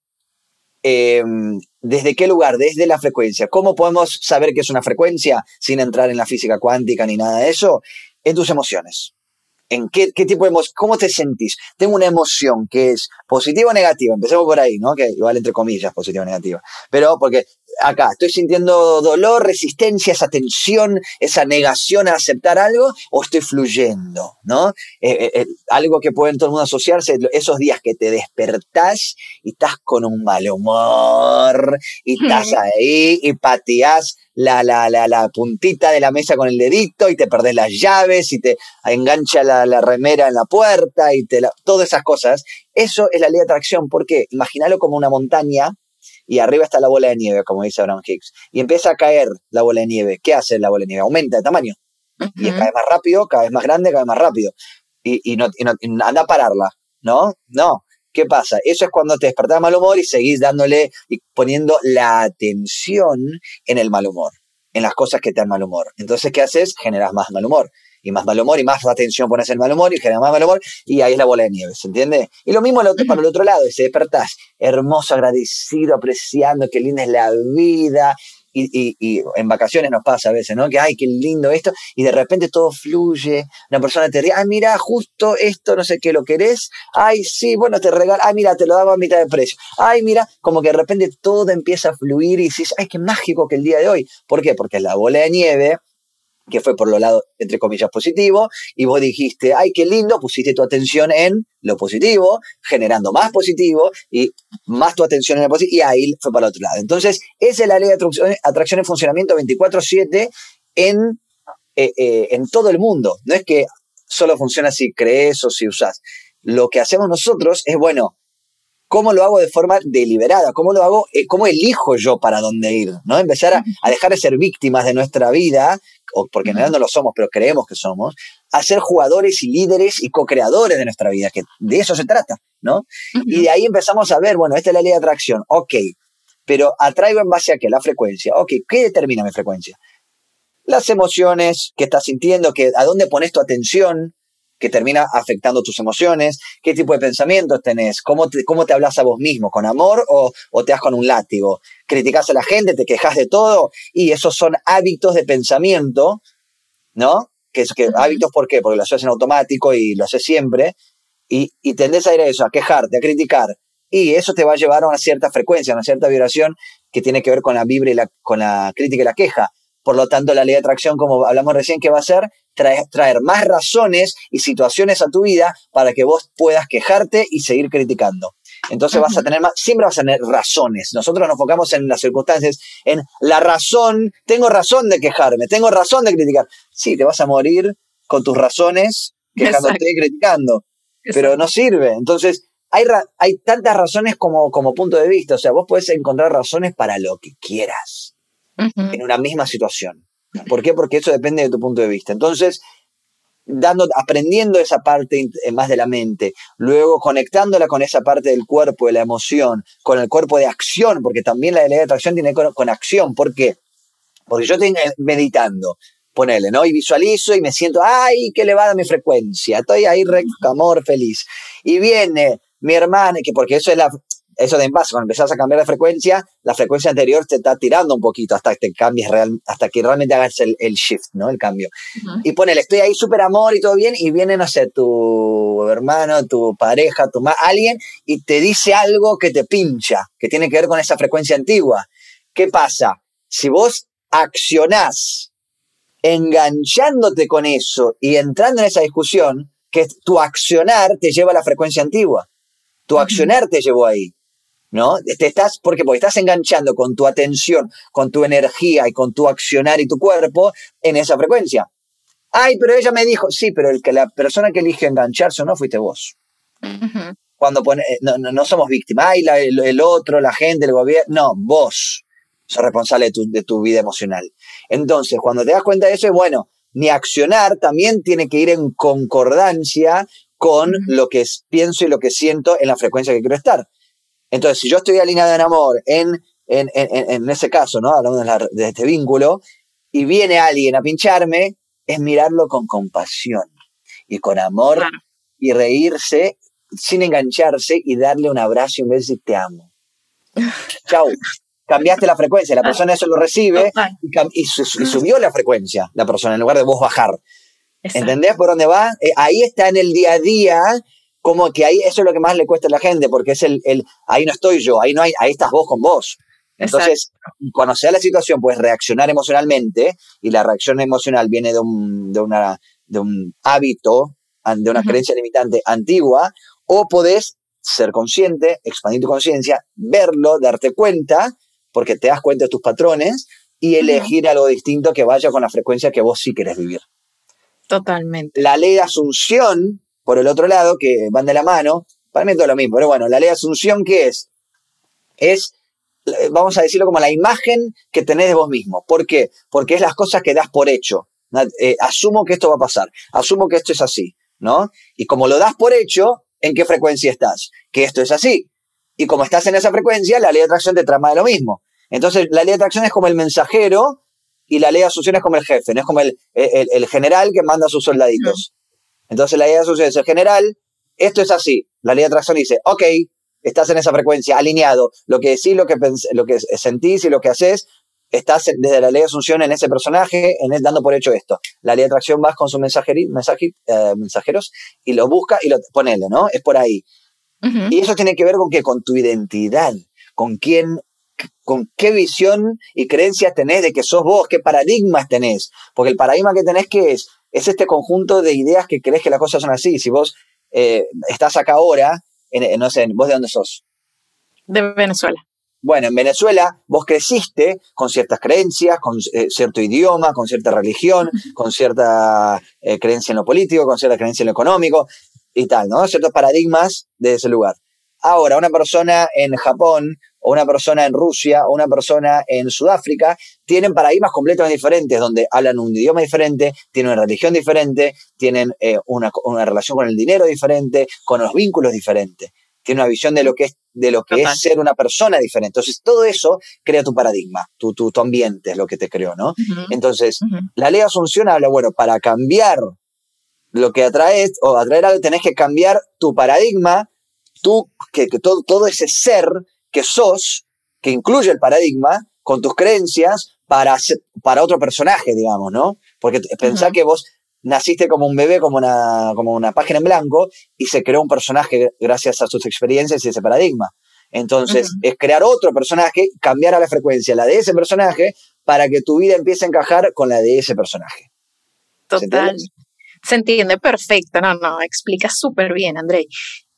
¿Desde qué lugar? Desde la frecuencia. ¿Cómo podemos saber que es una frecuencia sin entrar en la física cuántica ni nada de eso? En tus emociones. ¿En qué, qué tipo de emoción? ¿Cómo te sentís? Tengo una emoción que es positiva o negativa. Empecemos por ahí, ¿no? Que igual entre comillas, positiva o negativa. Pero porque acá estoy sintiendo dolor, resistencia, esa tensión, esa negación a aceptar algo, o estoy fluyendo, ¿no? Eh, eh, eh, algo que puede en todo el mundo asociarse, esos días que te despertás y estás con un mal humor, y estás ahí y pateás la, la, la, la, puntita de la mesa con el dedito y te perdés las llaves y te engancha la, la remera en la puerta y te todas esas cosas. Eso es la ley de atracción. ¿Por qué? Imagínalo como una montaña y arriba está la bola de nieve, como dice Abraham Hicks. Y empieza a caer la bola de nieve. ¿Qué hace la bola de nieve? Aumenta de tamaño. Y es cada vez más rápido, cada vez más grande, cada vez más rápido. Y, y, no, y no, anda a pararla, ¿no? No. ¿Qué pasa? Eso es cuando te despertás de mal humor y seguís dándole y poniendo la atención en el mal humor, en las cosas que te dan mal humor. Entonces, ¿qué haces? Generas más mal humor. Y más mal humor y más atención pones el mal humor y generas más mal humor y ahí es la bola de nieve, ¿se entiende? Y lo mismo para el otro lado, y se despertás hermoso, agradecido, apreciando, qué linda es la vida, y, y, en vacaciones nos pasa a veces, ¿no? Que, ay, qué lindo esto, y de repente todo fluye, una persona te ríe, ay, mira, justo esto, no sé qué, lo querés, ay, sí, bueno, te regalo, ay, mira, te lo daba a mitad de precio, ay, mira, como que de repente todo empieza a fluir y dices, ay, qué mágico que el día de hoy. ¿Por qué? Porque la bola de nieve que fue por lo lado, entre comillas, positivo, y vos dijiste, ay, qué lindo, pusiste tu atención en lo positivo, generando más positivo y más tu atención en lo positivo, y ahí fue para el otro lado. Entonces, esa es la ley de atracción, atracción en funcionamiento 24/7 en, eh, eh, en todo el mundo. No es que solo funciona si crees o si usas. Lo que hacemos nosotros es, bueno, ¿Cómo lo hago de forma deliberada? ¿Cómo lo hago? Eh, ¿Cómo elijo yo para dónde ir? ¿no? Empezar a, a, dejar de ser víctimas de nuestra vida porque en realidad no lo somos, pero creemos que somos, a ser jugadores y líderes y co-creadores de nuestra vida, que de eso se trata, ¿no? Y de ahí empezamos a ver, bueno, esta es la ley de atracción, ok, pero atraigo en base a qué? La frecuencia, ok, ¿qué determina mi frecuencia? Las emociones que estás sintiendo, que, a dónde pones tu atención, que termina afectando tus emociones, qué tipo de pensamientos tenés, cómo te, cómo te hablas a vos mismo, con amor o, o te das con un látigo, criticas a la gente, te quejas de todo, y esos son hábitos de pensamiento, ¿no? Que, que hábitos, ¿por qué? Porque lo haces en automático y lo haces siempre, y, y tendés a ir a eso, a quejarte, a criticar, y eso te va a llevar a una cierta frecuencia, a una cierta vibración que tiene que ver con la vibra y la, con la crítica y la queja. Por lo tanto, la ley de atracción, como hablamos recién, ¿qué va a hacer? Traer, traer más razones y situaciones a tu vida para que vos puedas quejarte y seguir criticando. Entonces vas a tener más, siempre vas a tener razones. Nosotros nos enfocamos en las circunstancias, en la razón, tengo razón de quejarme, tengo razón de criticar. Sí, te vas a morir con tus razones quejándote y criticando, pero no sirve. Entonces, hay, hay tantas razones como, como punto de vista. O sea, vos puedes encontrar razones para lo que quieras en una misma situación. ¿Por qué? Porque eso depende de tu punto de vista. Entonces, dando, aprendiendo esa parte eh, más de la mente, luego conectándola con esa parte del cuerpo, de la emoción, con el cuerpo de acción, porque también la ley de atracción tiene con, con acción. ¿Por qué? Porque yo estoy meditando, ponele, ¿no? Y visualizo y me siento, ¡ay, qué elevada mi frecuencia! Estoy ahí, amor, feliz. Y viene mi hermana, que porque eso es la, eso de envase, cuando empezás a cambiar de frecuencia, la frecuencia anterior te está tirando un poquito hasta que te cambies real, hasta que realmente hagas el, el shift, ¿no? El cambio. Y ponele, estoy ahí súper amor y todo bien, y viene, no sé, tu hermano, tu pareja, tu alguien, y te dice algo que te pincha, que tiene que ver con esa frecuencia antigua. ¿Qué pasa? Si vos accionás enganchándote con eso y entrando en esa discusión, que tu accionar te lleva a la frecuencia antigua. Tu accionar te llevó ahí. ¿No? Te estás, porque, porque estás enganchando con tu atención, con tu energía y con tu accionar y tu cuerpo en esa frecuencia. Ay, pero ella me dijo, sí, pero el que la persona que elige engancharse o no fuiste vos. Cuando pone, eh, no, no, somos víctimas, ay, el, otro, la gente, el gobierno, no, vos sos responsable de tu, de tu vida emocional. Entonces, cuando te das cuenta de eso, es bueno, mi accionar también tiene que ir en concordancia con lo que pienso y lo que siento en la frecuencia que quiero estar. Entonces, si yo estoy alineado en amor, en, en, en, en ese caso, ¿no? Hablando de, este vínculo, y viene alguien a pincharme, es mirarlo con compasión y con amor y reírse sin engancharse y darle un abrazo y un beso y te amo. Chau. Cambiaste la frecuencia, la persona eso lo recibe y, subió la frecuencia, la persona, en lugar de vos bajar. ¿Entendés por dónde va? Eh, ahí está en el día a día como que ahí eso es lo que más le cuesta a la gente, porque es el, el ahí no estoy yo, ahí no hay, ahí estás vos con vos. Entonces, cuando sea la situación, puedes reaccionar emocionalmente, y la reacción emocional viene de un, de una, de un hábito, de una creencia limitante antigua, o podés ser consciente, expandir tu conciencia, verlo, darte cuenta, porque te das cuenta de tus patrones, y elegir algo distinto que vaya con la frecuencia que vos sí querés vivir. Totalmente. La ley de asunción por el otro lado, que van de la mano, para mí es todo lo mismo, pero bueno, la ley de asunción, ¿qué es? Es, vamos a decirlo como la imagen que tenés de vos mismo. ¿Por qué? Porque es las cosas que das por hecho. Eh, asumo que esto va a pasar, asumo que esto es así, ¿no? Y como lo das por hecho, ¿en qué frecuencia estás? Que esto es así. Y como estás en esa frecuencia, la ley de atracción te trama de lo mismo. Entonces, la ley de atracción es como el mensajero y la ley de asunción es como el jefe, no es como el, el general que manda a sus soldaditos. Entonces la idea de asociación general, esto es así. La ley de atracción dice, ok, estás en esa frecuencia, alineado. Lo que decís, lo que, lo que sentís y lo que haces, estás desde la ley de asunción en ese personaje, en dando por hecho esto. La ley de atracción vas con sus eh, mensajeros y lo busca y lo ponele, ¿no? Es por ahí. Y eso tiene que ver con qué? Con tu identidad, con quién, con qué visión y creencias tenés de que sos vos, qué paradigmas tenés. Porque el paradigma que tenés que es es este conjunto de ideas que crees que las cosas son así. Si vos eh, estás acá ahora, en, no sé, ¿vos de dónde sos? De Venezuela. Bueno, en Venezuela vos creciste con ciertas creencias, con eh, cierto idioma, con cierta religión, con cierta eh, creencia en lo político, con cierta creencia en lo económico y tal, ¿no? Ciertos paradigmas de ese lugar. Ahora, una persona en Japón o una persona en Rusia o una persona en Sudáfrica tienen paradigmas completamente diferentes, donde hablan un idioma diferente, tienen una religión diferente, tienen eh, una, relación con el dinero diferente, con los vínculos diferentes, tienen una visión de lo que es de lo que es ser una persona diferente. Entonces, todo eso crea tu paradigma, tu, tu, ambiente es lo que te creó, ¿no? Entonces, la ley Asunción habla, bueno, para cambiar lo que atraes o atraer algo, tenés que cambiar tu paradigma, tú, que, que todo, todo ese ser que sos, que incluye el paradigma, con tus creencias, para, para otro personaje, digamos, ¿no? Porque pensá que vos naciste como un bebé, como una, como una página en blanco, y se creó un personaje gracias a sus experiencias y ese paradigma. Entonces, es crear otro personaje, cambiar a la frecuencia, la de ese personaje, para que tu vida empiece a encajar con la de ese personaje. Total. ¿Se entiende? perfecto. No, no, explica súper bien, André.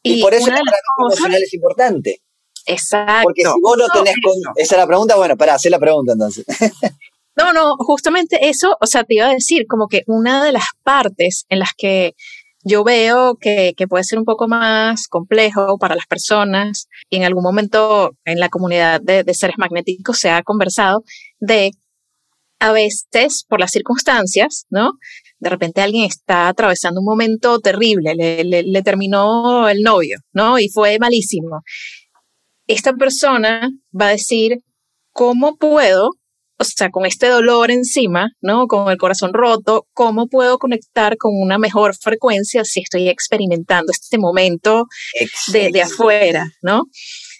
Y, por eso la emocional es importante. Exacto. Porque si vos no tenés... Esa es la pregunta, bueno, para hacer la pregunta entonces. no, no, justamente eso, o sea, te iba a decir, como que una de las partes en las que yo veo que, puede ser un poco más complejo para las personas y en algún momento en la comunidad de, seres magnéticos se ha conversado de a veces por las circunstancias, ¿no? De repente alguien está atravesando un momento terrible, le, le terminó el novio, ¿no? Y fue malísimo. Esta persona va a decir, ¿cómo puedo o sea, con este dolor encima, ¿no? Con el corazón roto, ¿cómo puedo conectar con una mejor frecuencia si estoy experimentando este momento de, afuera, ¿no?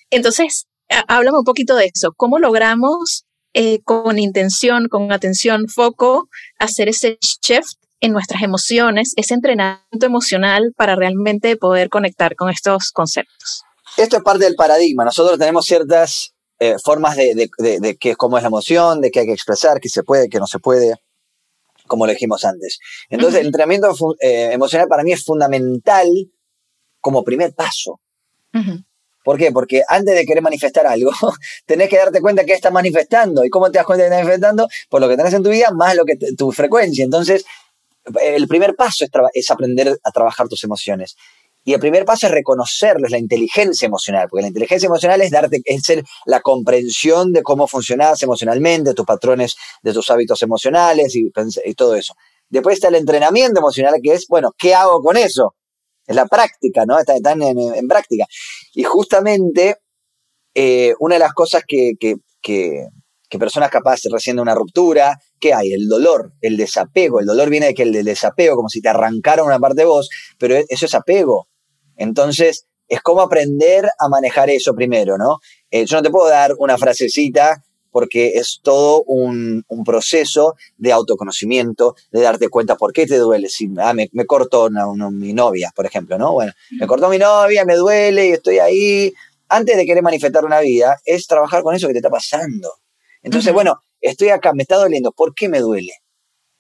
Entonces, háblame un poquito de eso. ¿Cómo logramos eh, con intención, con atención, foco, hacer ese shift en nuestras emociones, ese entrenamiento emocional para realmente poder conectar con estos conceptos? Esto es parte del paradigma. Nosotros tenemos ciertas eh, formas de, de, qué, cómo es la emoción, de qué hay que expresar, qué se puede, qué no se puede, como lo dijimos antes. Entonces, el entrenamiento eh, emocional para mí es fundamental como primer paso. ¿Por qué? Porque antes de querer manifestar algo, tenés que darte cuenta que estás manifestando. ¿Y cómo te das cuenta que estás manifestando? Por lo que tenés en tu vida, más lo que tu frecuencia. Entonces, el primer paso es, es aprender a trabajar tus emociones. Y el primer paso es reconocerlo, la inteligencia emocional, porque la inteligencia emocional es darte, es ser la comprensión de cómo funcionas emocionalmente, tus patrones, de tus hábitos emocionales y, todo eso. Después está el entrenamiento emocional, que es, bueno, ¿qué hago con eso? Es la práctica, ¿no? Está, en, práctica. Y justamente, eh, una de las cosas que, que, que, personas capaces recién de una ruptura, ¿qué hay? El dolor, el desapego. El dolor viene de que el desapego, como si te arrancaron una parte de vos, pero eso es apego. Entonces, es como aprender a manejar eso primero, ¿no? Eh, yo no te puedo dar una frasecita porque es todo un, proceso de autoconocimiento, de darte cuenta por qué te duele. Si ah, me, cortó mi novia, por ejemplo, ¿no? Bueno, me cortó mi novia, me duele y estoy ahí. Antes de querer manifestar una vida, es trabajar con eso que te está pasando. Entonces, bueno, estoy acá, me está doliendo, ¿por qué me duele?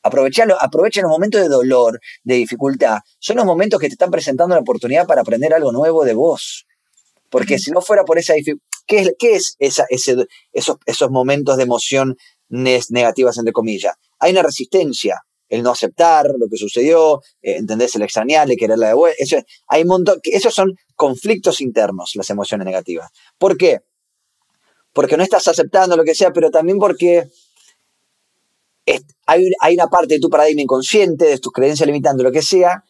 Aprovechalo, aprovecha los momentos de dolor, de dificultad. Son los momentos que te están presentando la oportunidad para aprender algo nuevo de vos. Porque si no fuera por esa dificultad, ¿qué es, qué es esa, ese, esos, esos momentos de emoción negativas, entre comillas? Hay una resistencia, el no aceptar lo que sucedió, eh, entendés el extrañarle, quererla de vuelta. Eso, hay un montón, esos son conflictos internos, las emociones negativas. ¿Por qué? Porque no estás aceptando lo que sea, pero también porque hay, una parte de tu paradigma inconsciente, de tus creencias limitando, lo que sea,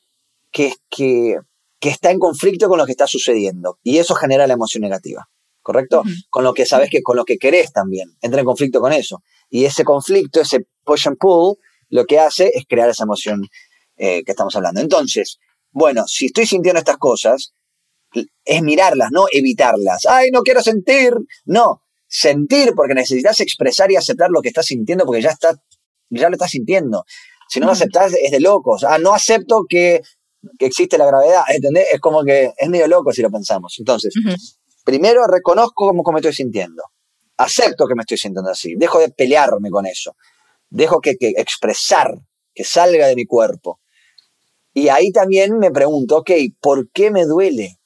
que, que, que está en conflicto con lo que está sucediendo. Y eso genera la emoción negativa. ¿Correcto? Con lo que sabes que, con lo que querés también. Entra en conflicto con eso. Y ese conflicto, ese push and pull, lo que hace es crear esa emoción eh, que estamos hablando. Entonces, bueno, si estoy sintiendo estas cosas, es mirarlas, no evitarlas. Ay, no quiero sentir. No, sentir porque necesitas expresar y aceptar lo que estás sintiendo porque ya está ya lo estás sintiendo. Si no lo aceptás, es de locos. Ah, no acepto que, existe la gravedad, ¿entendés? Es como que es medio loco si lo pensamos. Entonces, primero reconozco cómo, me estoy sintiendo. Acepto que me estoy sintiendo así. Dejo de pelearme con eso. Dejo que, que expresar, que salga de mi cuerpo. Y ahí también me pregunto, ok, ¿por qué me duele?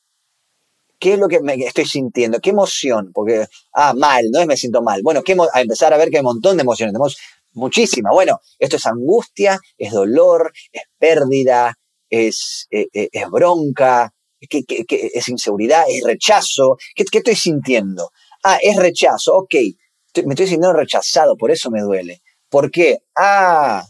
¿Qué es lo que me estoy sintiendo? ¿Qué emoción? Porque, ah, mal, no es me siento mal. Bueno, ¿qué a empezar a ver que hay un montón de emociones. Tenemos muchísima. Bueno, esto es angustia, es dolor, es pérdida, es, eh, eh, es bronca, es inseguridad, es rechazo. ¿Qué, estoy sintiendo? Ah, es rechazo, ok. me estoy sintiendo rechazado, por eso me duele. ¿Por qué? Ah,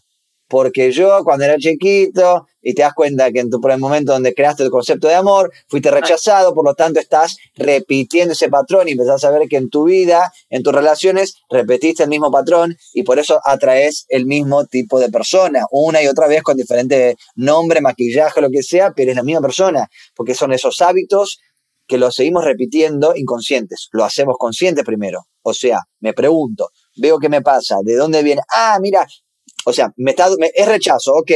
porque yo cuando era chiquito y te das cuenta que en tu primer momento donde creaste el concepto de amor, fuiste rechazado, por lo tanto estás repitiendo ese patrón y empezás a ver que en tu vida, en tus relaciones, repetiste el mismo patrón y por eso atraes el mismo tipo de persona, una y otra vez con diferente nombre, maquillaje, lo que sea, pero es la misma persona, porque son esos hábitos que los seguimos repitiendo inconscientes, lo hacemos conscientes primero. O sea, me pregunto, veo qué me pasa, de dónde viene, ah, mira, o sea, me está, es rechazo, ok.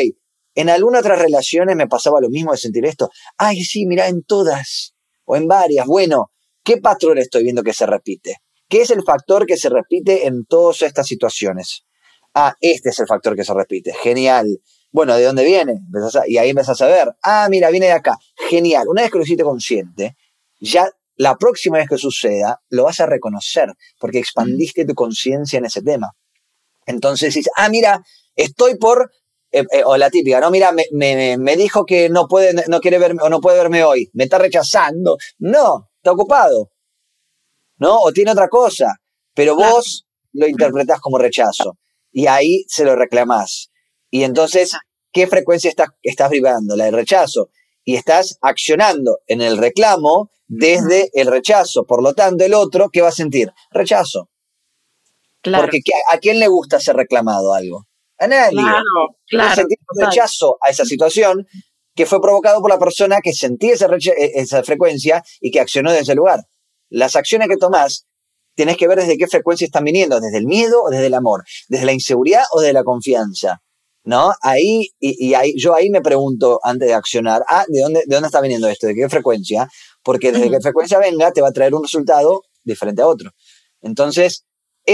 En algunas otras relaciones me pasaba lo mismo de sentir esto. Ay, sí, mira, en todas o en varias. Bueno, ¿qué patrón estoy viendo que se repite? ¿Qué es el factor que se repite en todas estas situaciones? Ah, este es el factor que se repite. Genial. Bueno, ¿de dónde viene? y ahí empezás a ver. Ah, mira, viene de acá. Genial. Una vez que lo hiciste consciente, ya la próxima vez que suceda, lo vas a reconocer, porque expandiste tu conciencia en ese tema. Entonces dices, ah, mira, estoy por, eh, eh, o la típica, no, mira, me, dijo que no puede, no quiere verme, o no puede verme hoy, me está rechazando. No, está ocupado. ¿No? O tiene otra cosa. Pero vos lo interpretás como rechazo. Y ahí se lo reclamás. Y entonces, ¿qué frecuencia estás, estás vibrando? La del rechazo. Y estás accionando en el reclamo desde el rechazo. Por lo tanto, el otro, ¿qué va a sentir? Rechazo. Porque ¿a quién le gusta ser reclamado algo? A nadie. Claro, claro. sentir rechazo a esa situación que fue provocado por la persona que sentía esa, e, esa frecuencia y que accionó desde ese lugar. Las acciones que tomás tienes que ver desde qué frecuencia están viniendo, desde el miedo o desde el amor, desde la inseguridad o desde la confianza. ¿No? Ahí, y, ahí, yo ahí me pregunto antes de accionar, ah, ¿de dónde, ¿de dónde está viniendo esto? ¿De qué frecuencia? Porque desde qué frecuencia venga, te va a traer un resultado diferente a otro. Entonces,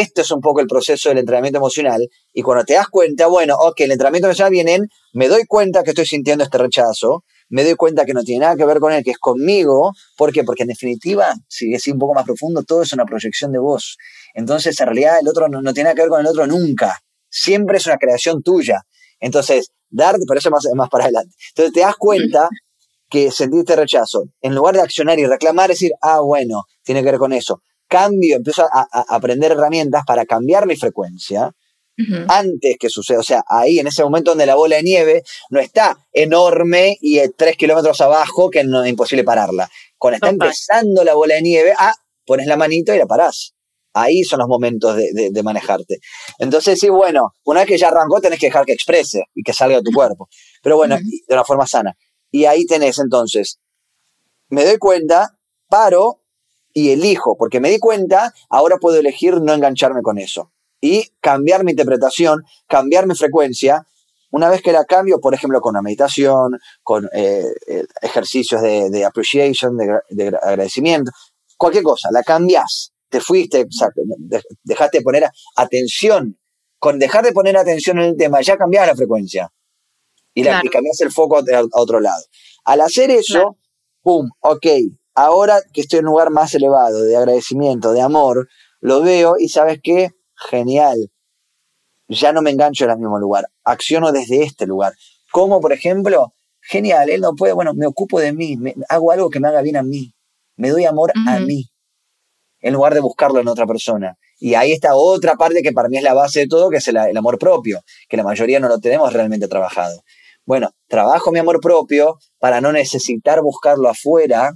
esto es un poco el proceso del entrenamiento emocional. Y cuando te das cuenta, bueno, ok, el entrenamiento emocional viene en, me doy cuenta que estoy sintiendo este rechazo, me doy cuenta que no tiene nada que ver con él, que es conmigo. ¿Por qué? Porque en definitiva, si es un poco más profundo, todo es una proyección de vos. Entonces, en realidad, el otro no, tiene nada que ver con el otro nunca. Siempre es una creación tuya. Entonces, dar, pero eso es más, más para adelante. Entonces, te das cuenta que sentiste rechazo. En lugar de accionar y reclamar, decir, ah, bueno, tiene que ver con eso cambio, empiezo a, aprender herramientas para cambiar mi frecuencia antes que suceda. O sea, ahí en ese momento donde la bola de nieve no está enorme y tres kilómetros abajo que no es imposible pararla. Cuando está empezando la bola de nieve, ah, pones la manito y la parás. Ahí son los momentos de, manejarte. Entonces, sí, bueno, una vez que ya arrancó, tenés que dejar que exprese y que salga de tu cuerpo. Pero bueno, de una forma sana. Y ahí tenés entonces, me doy cuenta, paro, y elijo, porque me di cuenta, ahora puedo elegir no engancharme con eso y cambiar mi interpretación, cambiar mi frecuencia. Una vez que la cambio, por ejemplo, con la meditación, con eh, eh, ejercicios de, appreciation, de, agradecimiento, cualquier cosa, la cambias, te fuiste, dejaste de poner atención. Con dejar de poner atención en el tema, ya cambias la frecuencia y, la, cambias el foco a, otro lado. Al hacer eso, ¡pum! Ok, Ahora que estoy en un lugar más elevado, de agradecimiento, de amor, lo veo y sabes qué, genial. Ya no me engancho en el mismo lugar, acciono desde este lugar. Como por ejemplo, genial, él no puede, bueno, me ocupo de mí, hago algo que me haga bien a mí, me doy amor a mí, en lugar de buscarlo en otra persona. Y ahí está otra parte que para mí es la base de todo, que es el, el amor propio, que la mayoría no lo tenemos realmente trabajado. Bueno, trabajo mi amor propio para no necesitar buscarlo afuera,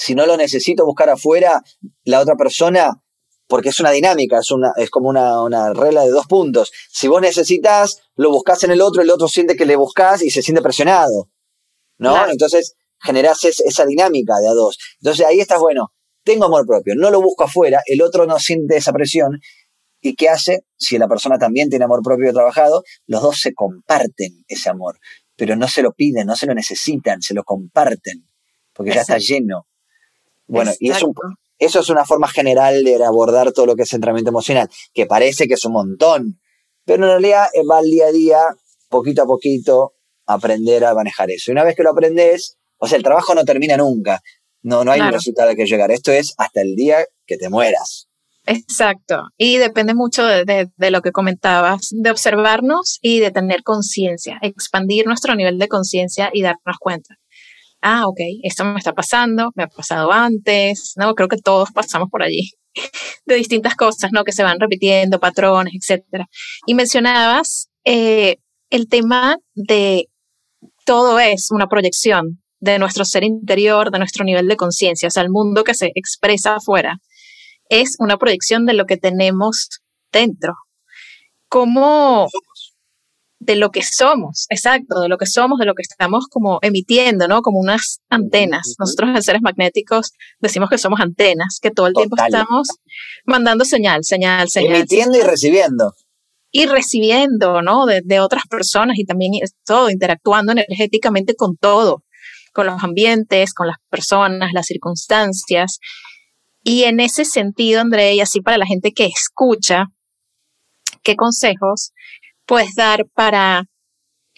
si no lo necesito buscar afuera, la otra persona, porque es una dinámica, es, una, es como una, regla de dos puntos. Si vos necesitas, lo buscas en el otro, el otro siente que le buscas y se siente presionado. ¿No? Entonces generás esa dinámica de a dos. Entonces ahí estás, bueno, tengo amor propio, no lo busco afuera, el otro no siente esa presión. ¿Y qué hace? Si la persona también tiene amor propio trabajado, los dos se comparten ese amor, pero no se lo piden, no se lo necesitan, se lo comparten, porque ya está lleno. Bueno, y eso, eso es una forma general de abordar todo lo que es entrenamiento emocional, que parece que es un montón, pero en realidad eh, va al día a día, poquito a poquito, aprender a manejar eso. Y una vez que lo aprendes, o sea, el trabajo no termina nunca, no, no hay un resultado que llegar, esto es hasta el día que te mueras. Exacto, y depende mucho de, de lo que comentabas, de observarnos y de tener conciencia, expandir nuestro nivel de conciencia y darnos cuenta ah, ok, esto me está pasando, me ha pasado antes, ¿no? Creo que todos pasamos por allí de distintas cosas, ¿no? Que se van repitiendo, patrones, etcétera. Y mencionabas eh, el tema de todo es una proyección de nuestro ser interior, de nuestro nivel de conciencia, o sea, el mundo que se expresa afuera es una proyección de lo que tenemos dentro. ¿Cómo, de lo que somos, exacto, de lo que somos, de lo que estamos como emitiendo, ¿no? Como unas antenas. Nosotros en seres magnéticos decimos que somos antenas, que todo el tiempo estamos mandando señal, señal, señal. Emitiendo y recibiendo. Y recibiendo, ¿no? De, de otras personas y también todo, interactuando energéticamente con todo, con los ambientes, con las personas, las circunstancias. Y en ese sentido, André, y así para la gente que escucha, ¿qué consejos puedes dar para,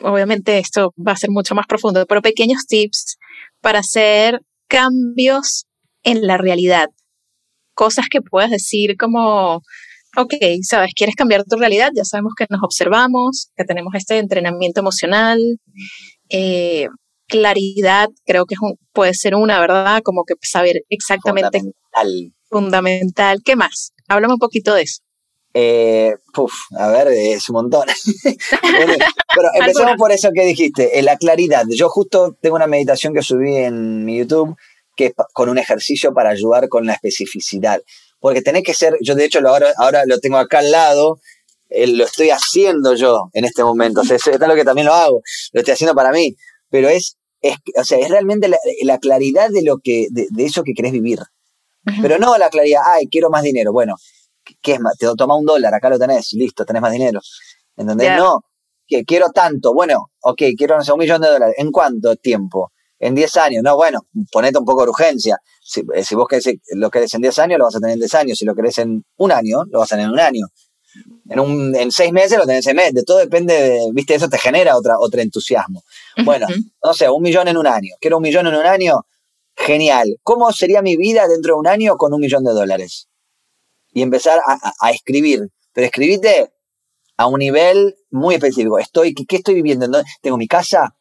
obviamente esto va a ser mucho más profundo, pero pequeños tips para hacer cambios en la realidad? Cosas que puedas decir como, ok, sabes, quieres cambiar tu realidad, ya sabemos que nos observamos, que tenemos este entrenamiento emocional, eh, claridad, creo que puede ser una, ¿verdad? Como que saber exactamente. Fundamental. Fundamental. ¿Qué más? Háblame un poquito de eso. Eh, a ver, es un montón. pero empecemos por eso que dijiste, la claridad. Yo justo tengo una meditación que subí en mi YouTube que es con un ejercicio para ayudar con la especificidad. Porque tenés que ser, yo de hecho lo ahora, ahora lo tengo acá al lado, eh, lo estoy haciendo yo en este momento. O sea, es, lo que también lo hago, lo estoy haciendo para mí. Pero es es, o sea, es realmente la, claridad de, lo que, de, eso que querés vivir. Pero no la claridad, ay, quiero más dinero. Bueno, ¿qué es más? Te toma un dólar, acá lo tenés, listo, tenés más dinero. ¿Entendés? No, que quiero tanto. Bueno, ok, quiero no sé, un millón de dólares. ¿En cuánto tiempo? En 10 años. No, bueno, ponete un poco de urgencia. Si, eh, si vos querés, lo querés en 10 años, lo vas a tener en 10 años. Si lo querés en un año, lo vas a tener en un año. En, un, en seis meses lo tenés en seis meses. De todo depende, de, viste, eso te genera otra, otro entusiasmo. Bueno, no sé, un millón en un año. Quiero un millón en un año. Genial. ¿Cómo sería mi vida dentro de un año con un millón de dólares? Y empezar a, escribir. Pero escribite a un nivel muy específico. Estoy, ¿Qué estoy viviendo? ¿Tengo mi casa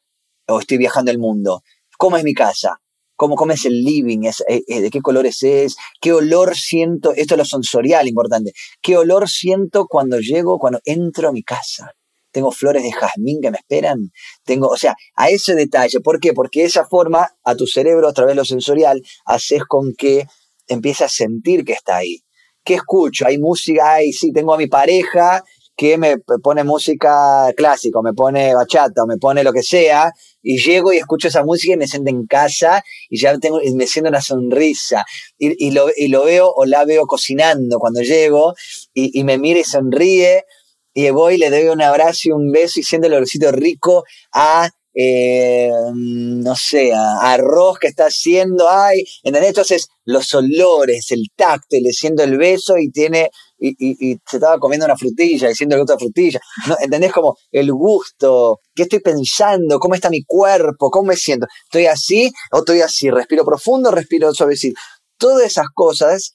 o estoy viajando el mundo? ¿Cómo es mi casa? ¿Cómo, cómo es el living? Eh, eh, ¿De qué colores es? ¿Qué olor siento? Esto es lo sensorial importante. ¿Qué olor siento cuando llego, cuando entro a mi casa? tengo flores de jazmín que me esperan, tengo, o sea, a ese detalle. ¿Por qué? Porque esa forma, a tu cerebro, a través de lo sensorial, haces con que empieces a sentir que está ahí. ¿Qué escucho? Hay música, hay, sí, tengo a mi pareja que me pone música clásica, me pone bachata, o me pone lo que sea, y llego y escucho esa música y me siento en casa y ya tengo, me siento una sonrisa. Y, lo, veo o la veo cocinando cuando llego y, y me mira y sonríe y voy, le doy un abrazo y un beso y siento el olorcito rico a, eh, no sé, a arroz que está haciendo, ay, ¿entendés? Entonces, los olores, el tacto, le siento el beso y tiene, y, y, se estaba comiendo una frutilla, y el gusto de frutilla, ¿no? ¿entendés? Como el gusto, ¿qué estoy pensando? ¿Cómo está mi cuerpo? ¿Cómo me siento? ¿Estoy así o estoy así? ¿Respiro profundo respiro suavecito? Todas esas cosas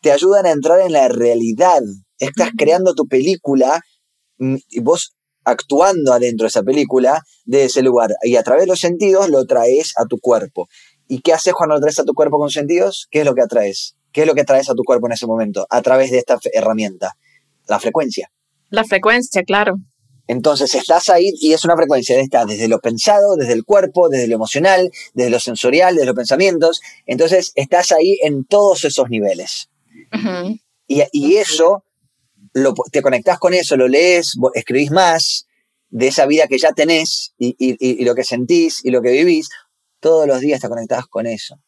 te ayudan a entrar en la realidad estás creando tu película mm, y vos actuando adentro de esa película de ese lugar. Y a través de los sentidos lo traes a tu cuerpo. ¿Y qué haces cuando lo traes a tu cuerpo con sentidos? ¿Qué es lo que atraes? ¿Qué es lo que traes a tu cuerpo en ese momento? A través de esta herramienta. La frecuencia. La frecuencia, claro. Entonces estás ahí y es una frecuencia, está desde lo pensado, desde el cuerpo, desde lo emocional, desde lo sensorial, desde los pensamientos. Entonces estás ahí en todos esos niveles. y, y, eso te conectás con eso, lo lees, escribís más de esa vida que ya tenés y, lo que sentís y lo que vivís, todos los días te conectás con eso.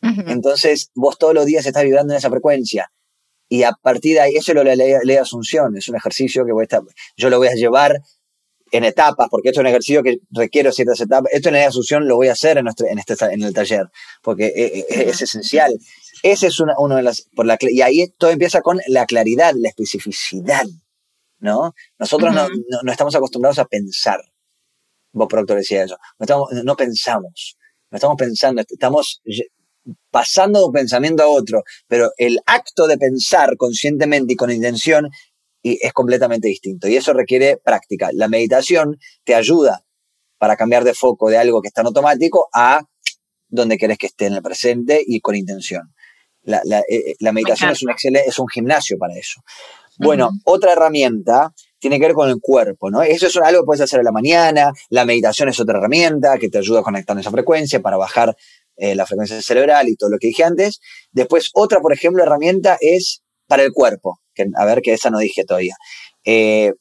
Entonces, vos todos los días estás vibrando en esa frecuencia. Y a partir de ahí, eso lo lee, Asunción, es un ejercicio que voy a estar, yo lo voy a llevar en etapas, porque esto es un ejercicio que requiere ciertas etapas. Esto en la Asunción lo voy a hacer en, nuestro, en, este, en el taller, porque e, e, es esencial. Ese es una, uno de las. Por la, y ahí todo empieza con la claridad, la especificidad. ¿no? Nosotros no, no, estamos acostumbrados a pensar. Vos, Proctor, decía eso. No, estamos, no pensamos. No estamos pensando. Estamos pasando de un pensamiento a otro. Pero el acto de pensar conscientemente y con intención y es completamente distinto. Y eso requiere práctica. La meditación te ayuda para cambiar de foco de algo que está en automático a donde querés que esté en el presente y con intención. La, eh, eh, la, meditación es un, excelente, es un gimnasio para eso. Bueno, otra herramienta tiene que ver con el cuerpo, ¿no? Eso es algo que puedes hacer a la mañana, la meditación es otra herramienta que te ayuda a conectar esa frecuencia para bajar eh, la frecuencia cerebral y todo lo que dije antes. Después, otra, por ejemplo, herramienta es para el cuerpo, que, a ver, que esa no dije todavía.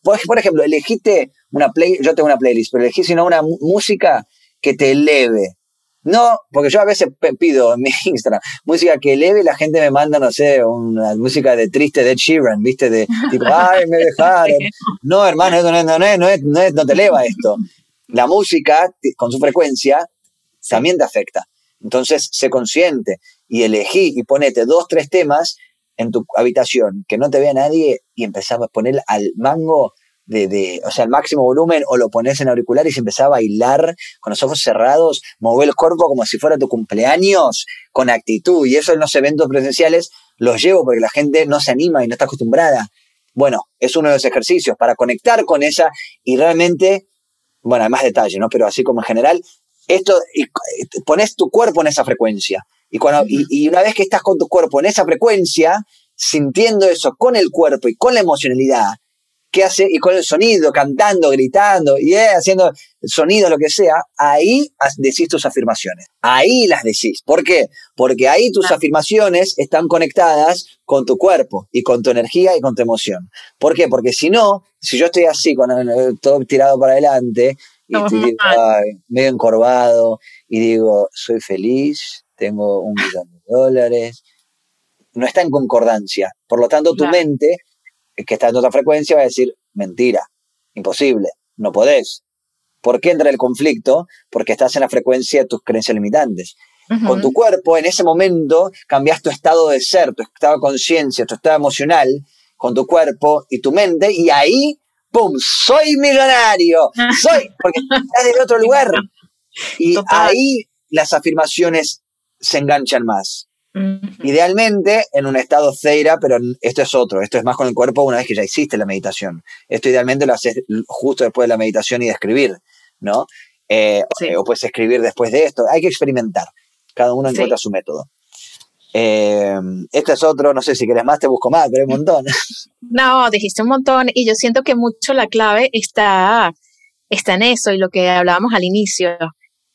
por, por, ejemplo, elegiste una play, yo tengo una playlist, pero elegí sino una música que te eleve, no, porque yo a veces pido en mi Instagram música que eleve y la gente me manda, no sé, una música de triste de Sheeran, ¿viste? De tipo, ay, me dejaron. No, hermano, no, no, no, no, no te eleva esto. La música, con su frecuencia, también te afecta. Entonces, sé consciente. y elegí y ponete dos, tres temas en tu habitación que no te vea nadie y empezaba a poner al mango de, de, o sea, el máximo volumen o lo pones en auricular y se empezaba a bailar con los ojos cerrados, mover el cuerpo como si fuera tu cumpleaños con actitud. Y eso en los eventos presenciales los llevo porque la gente no se anima y no está acostumbrada. Bueno, es uno de los ejercicios para conectar con ella y realmente, bueno, hay más detalle, ¿no? Pero así como en general, esto, y, pones tu cuerpo en esa frecuencia. Y, cuando, y, una vez que estás con tu cuerpo en esa frecuencia, sintiendo eso con el cuerpo y con la emocionalidad, ¿qué hace? Y con el sonido, cantando, gritando, y haciendo sonido, lo que sea, ahí decís tus afirmaciones. Ahí las decís. ¿Por qué? Porque ahí tus afirmaciones están conectadas con tu cuerpo y con tu energía y con tu emoción. ¿Por qué? Porque si no, si yo estoy así, con todo tirado para adelante, y estoy medio encorvado, y digo, soy feliz, tengo un millón de dólares, no está en concordancia. Por lo tanto, tu mente que está en otra frecuencia va a decir, mentira, imposible, no podés. ¿Por qué entra el conflicto? Porque estás en la frecuencia de tus creencias limitantes. Con tu cuerpo, en ese momento, cambias tu estado de ser, tu estado de conciencia, tu estado emocional, con tu cuerpo y tu mente, y ahí, ¡pum!, soy millonario, soy, porque estás en otro lugar. Y ahí las afirmaciones se enganchan más. Idealmente en un estado ceira, pero esto es otro, esto es más con el cuerpo una vez que ya hiciste la meditación. Esto idealmente lo haces justo después de la meditación y de escribir, ¿no? Eh, o puedes escribir después de esto. Hay que experimentar. Cada uno encuentra su método. Eh, este es otro, no sé si quieres más, te busco más, pero hay un montón. No, dijiste un montón y yo siento que mucho la clave está, está en eso y lo que hablábamos al inicio,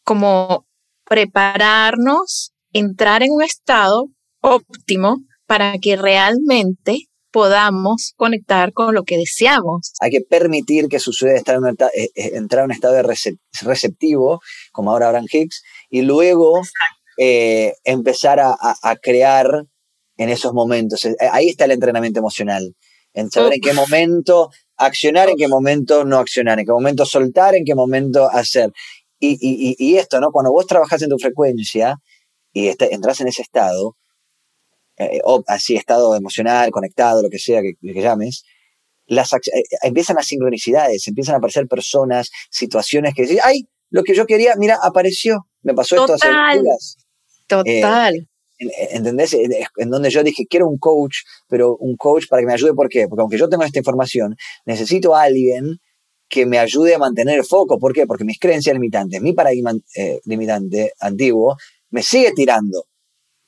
como prepararnos entrar en un estado óptimo para que realmente podamos conectar con lo que deseamos. Hay que permitir que suceda estar en eh, eh, entrar en un estado de receptivo, como ahora Abraham Hicks, y luego eh, empezar a, crear en esos momentos. Ahí está el entrenamiento emocional, en saber en qué momento accionar, en qué momento no accionar, en qué momento soltar, en qué momento hacer. Y, y esto, ¿no? Cuando vos trabajás en tu frecuencia, y entras en ese estado, eh, o así estado emocional, conectado, lo que sea que, llames, las, eh, empiezan las sincronicidades, empiezan a aparecer personas, situaciones que dicen, ay, lo que yo quería, mira, apareció, me pasó esto hace días. Total. Eh, ¿Entendés? En donde yo dije, quiero un coach, pero un coach para que me ayude, ¿por qué? Porque aunque yo tengo esta información, necesito a alguien que me ayude a mantener el foco. ¿Por qué? Porque mis creencias limitantes, mi paradigma limitante antiguo, me sigue tirando.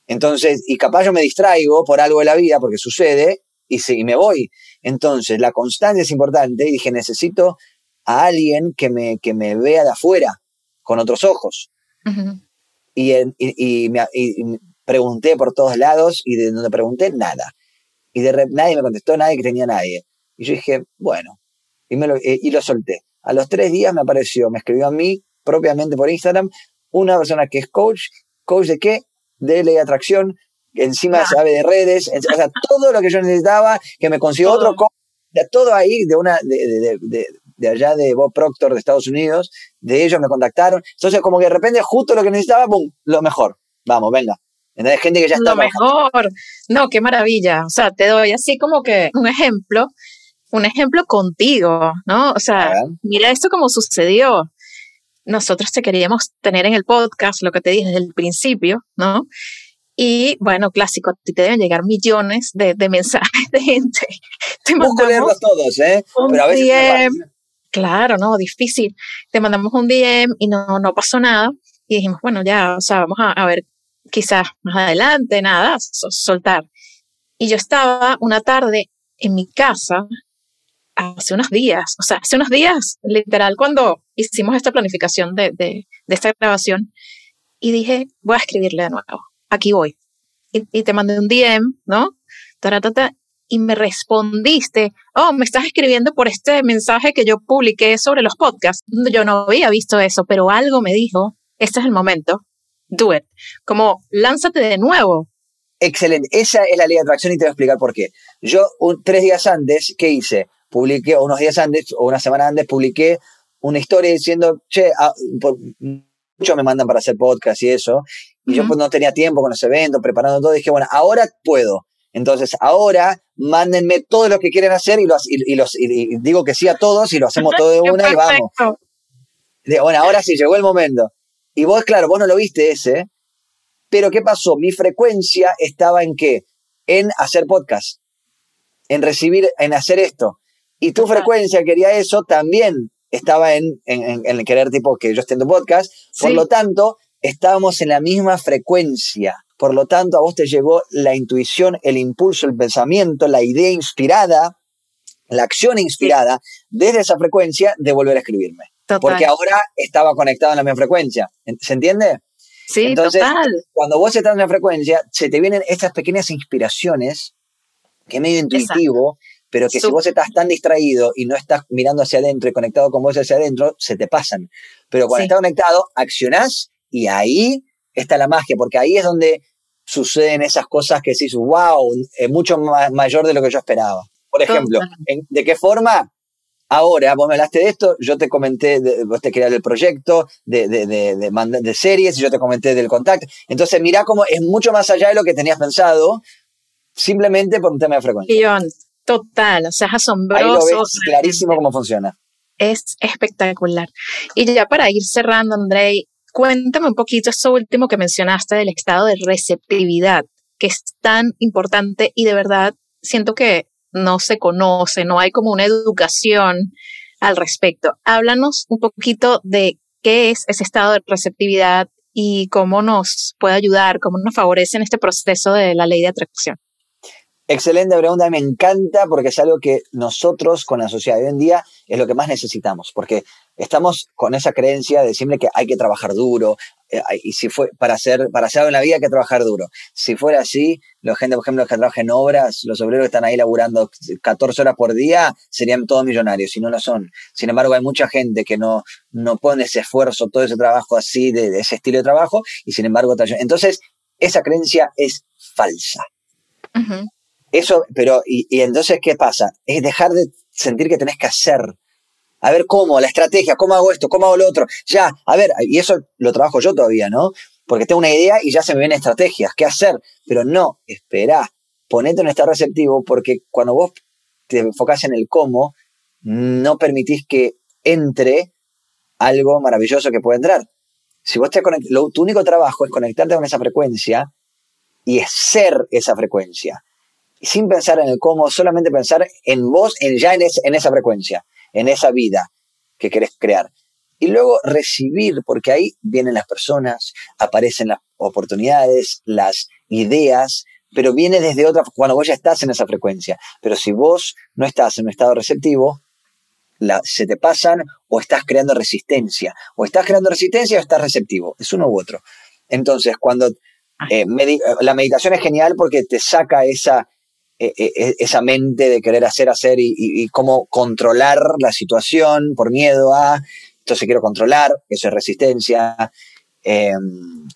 Entonces, y capaz yo me distraigo por algo de la vida, porque sucede, y, y me voy. Entonces, la constancia es importante y dije, necesito a alguien que me, que me vea de afuera, con otros ojos. y, y, me, pregunté por todos lados y de donde pregunté, nada. Y de nadie me contestó, nadie que tenía nadie. Y yo dije, bueno, y, me lo, eh, y lo solté. A los tres días me apareció, me escribió a mí propiamente por Instagram, una persona que es coach coach de qué? De ley de atracción, encima sabe de redes, o sea, todo lo que yo necesitaba, que me consiguió otro coach, todo ahí de una, de, de, de, allá de Bob Proctor de Estados Unidos, de ellos me contactaron. Entonces, como que de repente, justo lo que necesitaba, ¡pum! Lo mejor. Vamos, venga. Entonces, gente que ya está. Lo mejor. No, qué maravilla. O sea, te doy así como que un ejemplo, un ejemplo contigo, ¿no? O sea, mira esto como sucedió nosotros te queríamos tener en el podcast, lo que te dije desde el principio, ¿no? Y bueno, clásico, a ti te deben llegar millones de, mensajes de gente. Te Busco leerlos todos, ¿eh? Pero a veces claro, no, difícil. Te mandamos un DM y no, no pasó nada. Y dijimos, bueno, ya, o sea, vamos a, ver quizás más adelante, nada, soltar. Y yo estaba una tarde en mi casa hace unos días, o sea, hace unos días, literal, cuando hicimos esta planificación de, de, esta grabación, y dije, voy a escribirle de nuevo, aquí voy. Y, te mandé un DM, ¿no? y me respondiste, oh, me estás escribiendo por este mensaje que yo publiqué sobre los podcasts. Yo no había visto eso, pero algo me dijo, este es el momento, do it. Como, lánzate de nuevo. Excelente, esa es la ley de atracción y te voy a explicar por qué. Yo, tres días antes, ¿qué hice? Publiqué, unos días antes o una semana antes, publiqué una historia diciendo, che, ah, por, muchos me mandan para hacer podcast y eso, Y yo pues no tenía tiempo con los eventos, preparando todo, dije, bueno, ahora puedo. Entonces, ahora mándenme todo lo que quieren hacer y, los, y, los, y digo que sí a todos y lo hacemos todo de una y vamos. Bueno, ahora sí, llegó el momento. Y vos, claro, vos no lo viste ese, pero ¿qué pasó? Mi frecuencia estaba en qué? En hacer podcast, en recibir, en hacer esto. Y tu frecuencia quería eso, también estaba en, en, querer tipo que yo esté en tu podcast. Por lo tanto, estábamos en la misma frecuencia. Por lo tanto, a vos te llegó la intuición, el impulso, el pensamiento, la idea inspirada, la acción inspirada desde esa frecuencia de volver a escribirme. Porque ahora estaba conectado en la misma frecuencia. ¿Se entiende? Sí, Entonces, cuando vos estás en la frecuencia, se te vienen estas pequeñas inspiraciones, que es medio intuitivo, pero que si vos estás tan distraído y no estás mirando hacia adentro y conectado con vos hacia adentro, se te pasan. Pero cuando estás conectado, accionás y ahí está la magia, porque ahí es donde suceden esas cosas que decís, wow, es mucho más, mayor de lo que yo esperaba. Por ejemplo, ¿de qué forma? Ahora, vos me hablaste de esto, yo te comenté, de, vos te querías del proyecto, de, de, de, series, yo te comenté del contacto. Entonces, mira cómo es mucho más allá de lo que tenías pensado, simplemente por un tema de frecuencia. Total, o sea, es asombroso. Ahí lo ves clarísimo cómo funciona. Es espectacular. Y ya para ir cerrando, Andrei, cuéntame un poquito eso último que mencionaste del estado de receptividad, que es tan importante y de verdad siento que no se conoce, no hay como una educación al respecto. Háblanos un poquito de qué es ese estado de receptividad y cómo nos puede ayudar, cómo nos favorece en este proceso de la ley de atracción. Excelente pregunta, me encanta porque es algo que nosotros con la sociedad de hoy en día es lo que más necesitamos, porque estamos con esa creencia de siempre que hay que trabajar duro, eh, y si fue para hacer, para hacer algo en la vida hay que trabajar duro. Si fuera así, la gente, por ejemplo, que trabajan en obras, los obreros que están ahí laburando 14 horas por día, serían todos millonarios, si no lo son. Sin embargo, hay mucha gente que no, no pone ese esfuerzo, todo ese trabajo así, de, ese estilo de trabajo, y sin embargo, entonces, esa creencia es falsa. Eso, pero, y, entonces, ¿qué pasa? Es dejar de sentir que tenés que hacer. A ver cómo, la estrategia, cómo hago esto, cómo hago lo otro. Ya, a ver, y eso lo trabajo yo todavía, ¿no? Porque tengo una idea y ya se me vienen estrategias, qué hacer. Pero no, espera, ponete en estado receptivo porque cuando vos te enfocás en el cómo, no permitís que entre algo maravilloso que puede entrar. Si vos te lo, tu único trabajo es conectarte con esa frecuencia y es ser esa frecuencia sin pensar en el cómo, solamente pensar en vos, en ya en, en esa frecuencia, en esa vida que querés crear. Y luego recibir, porque ahí vienen las personas, aparecen las oportunidades, las ideas, pero viene desde otra, cuando vos ya estás en esa frecuencia. Pero si vos no estás en un estado receptivo, la, se te pasan o estás creando resistencia. O estás creando resistencia o estás receptivo. Es uno u otro. Entonces, cuando eh, la meditación es genial porque te saca esa, esa mente de querer hacer, hacer y, cómo controlar la situación por miedo a, entonces quiero controlar, eso es resistencia. Em,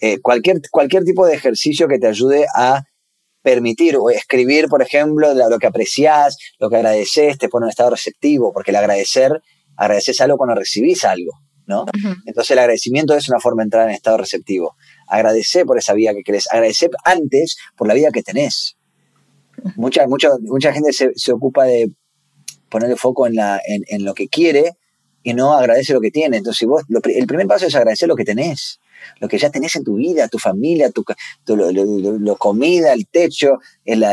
eh, cualquier, cualquier tipo de ejercicio que te ayude a permitir o escribir, por ejemplo, lo que apreciás, lo que agradeces, te pone en estado receptivo, porque el agradecer, agradeces algo cuando recibís algo, ¿no? Entonces el agradecimiento es una forma de entrar en estado receptivo. Agradecer por esa vida que querés, agradecer antes por la vida que tenés. Mucha, mucha, mucha gente se, se ocupa de ponerle foco en, la, en, en, lo que quiere y no agradece lo que tiene. Entonces, vos, el primer paso es agradecer lo que tenés, lo que ya tenés en tu vida, tu familia, tu, tu lo, comida, el techo, el,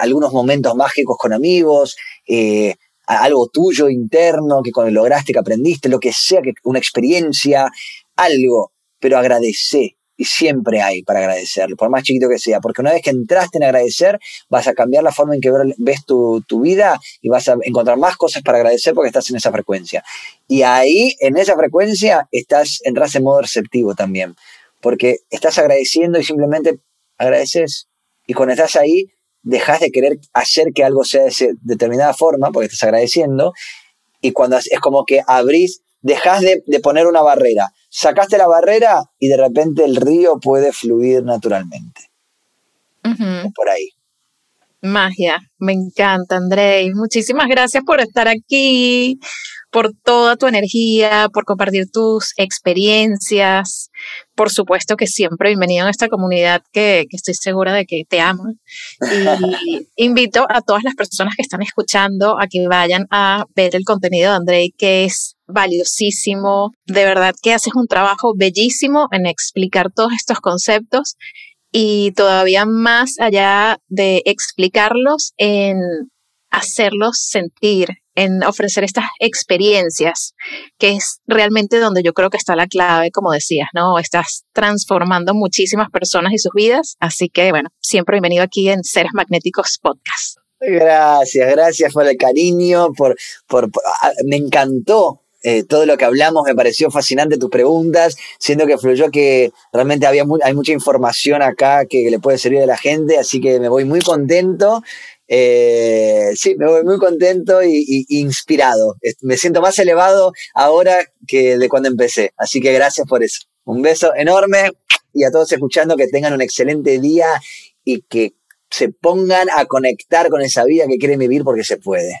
algunos momentos mágicos con amigos, eh, algo tuyo interno que lograste, que aprendiste, lo que sea, que una experiencia, algo, pero agradece siempre hay para agradecerlo, por más chiquito que sea, porque una vez que entraste en agradecer, vas a cambiar la forma en que ves tu, vida y vas a encontrar más cosas para agradecer porque estás en esa frecuencia. Y ahí, en esa frecuencia, estás, entras en modo receptivo también, porque estás agradeciendo y simplemente agradeces. Y cuando estás ahí, dejas de querer hacer que algo sea de determinada forma, porque estás agradeciendo, y cuando es como que abrís, dejas de, de poner una barrera sacaste la barrera y de repente el río puede fluir naturalmente. Por ahí. Magia, me encanta, Andrei. Muchísimas gracias por estar aquí, por toda tu energía, por compartir tus experiencias. Por supuesto que siempre bienvenido a esta comunidad que, que estoy segura de que te ama. Y invito a todas las personas que están escuchando a que vayan a ver el contenido de Andrei, que es valiosísimo. De verdad que haces un trabajo bellísimo en explicar todos estos conceptos y todavía más allá de explicarlos, en hacerlos sentir, en ofrecer estas experiencias, que es realmente donde yo creo que está la clave, como decías, ¿no? Estás transformando muchísimas personas y sus vidas, así que bueno, siempre bienvenido aquí en Seres Magnéticos Podcast. Gracias, gracias por el cariño, por, por, ah, me encantó eh, todo lo que hablamos, me pareció fascinante tus preguntas, siendo que fluyó que realmente había hay mucha información acá que, le puede servir a la gente, así que me voy muy contento. Eh, sí, me voy muy contento y, inspirado. Me siento más elevado ahora que de cuando empecé. Así que gracias por eso. Un beso enorme y a todos escuchando que tengan un excelente día y que se pongan a conectar con esa vida que quieren vivir porque se puede.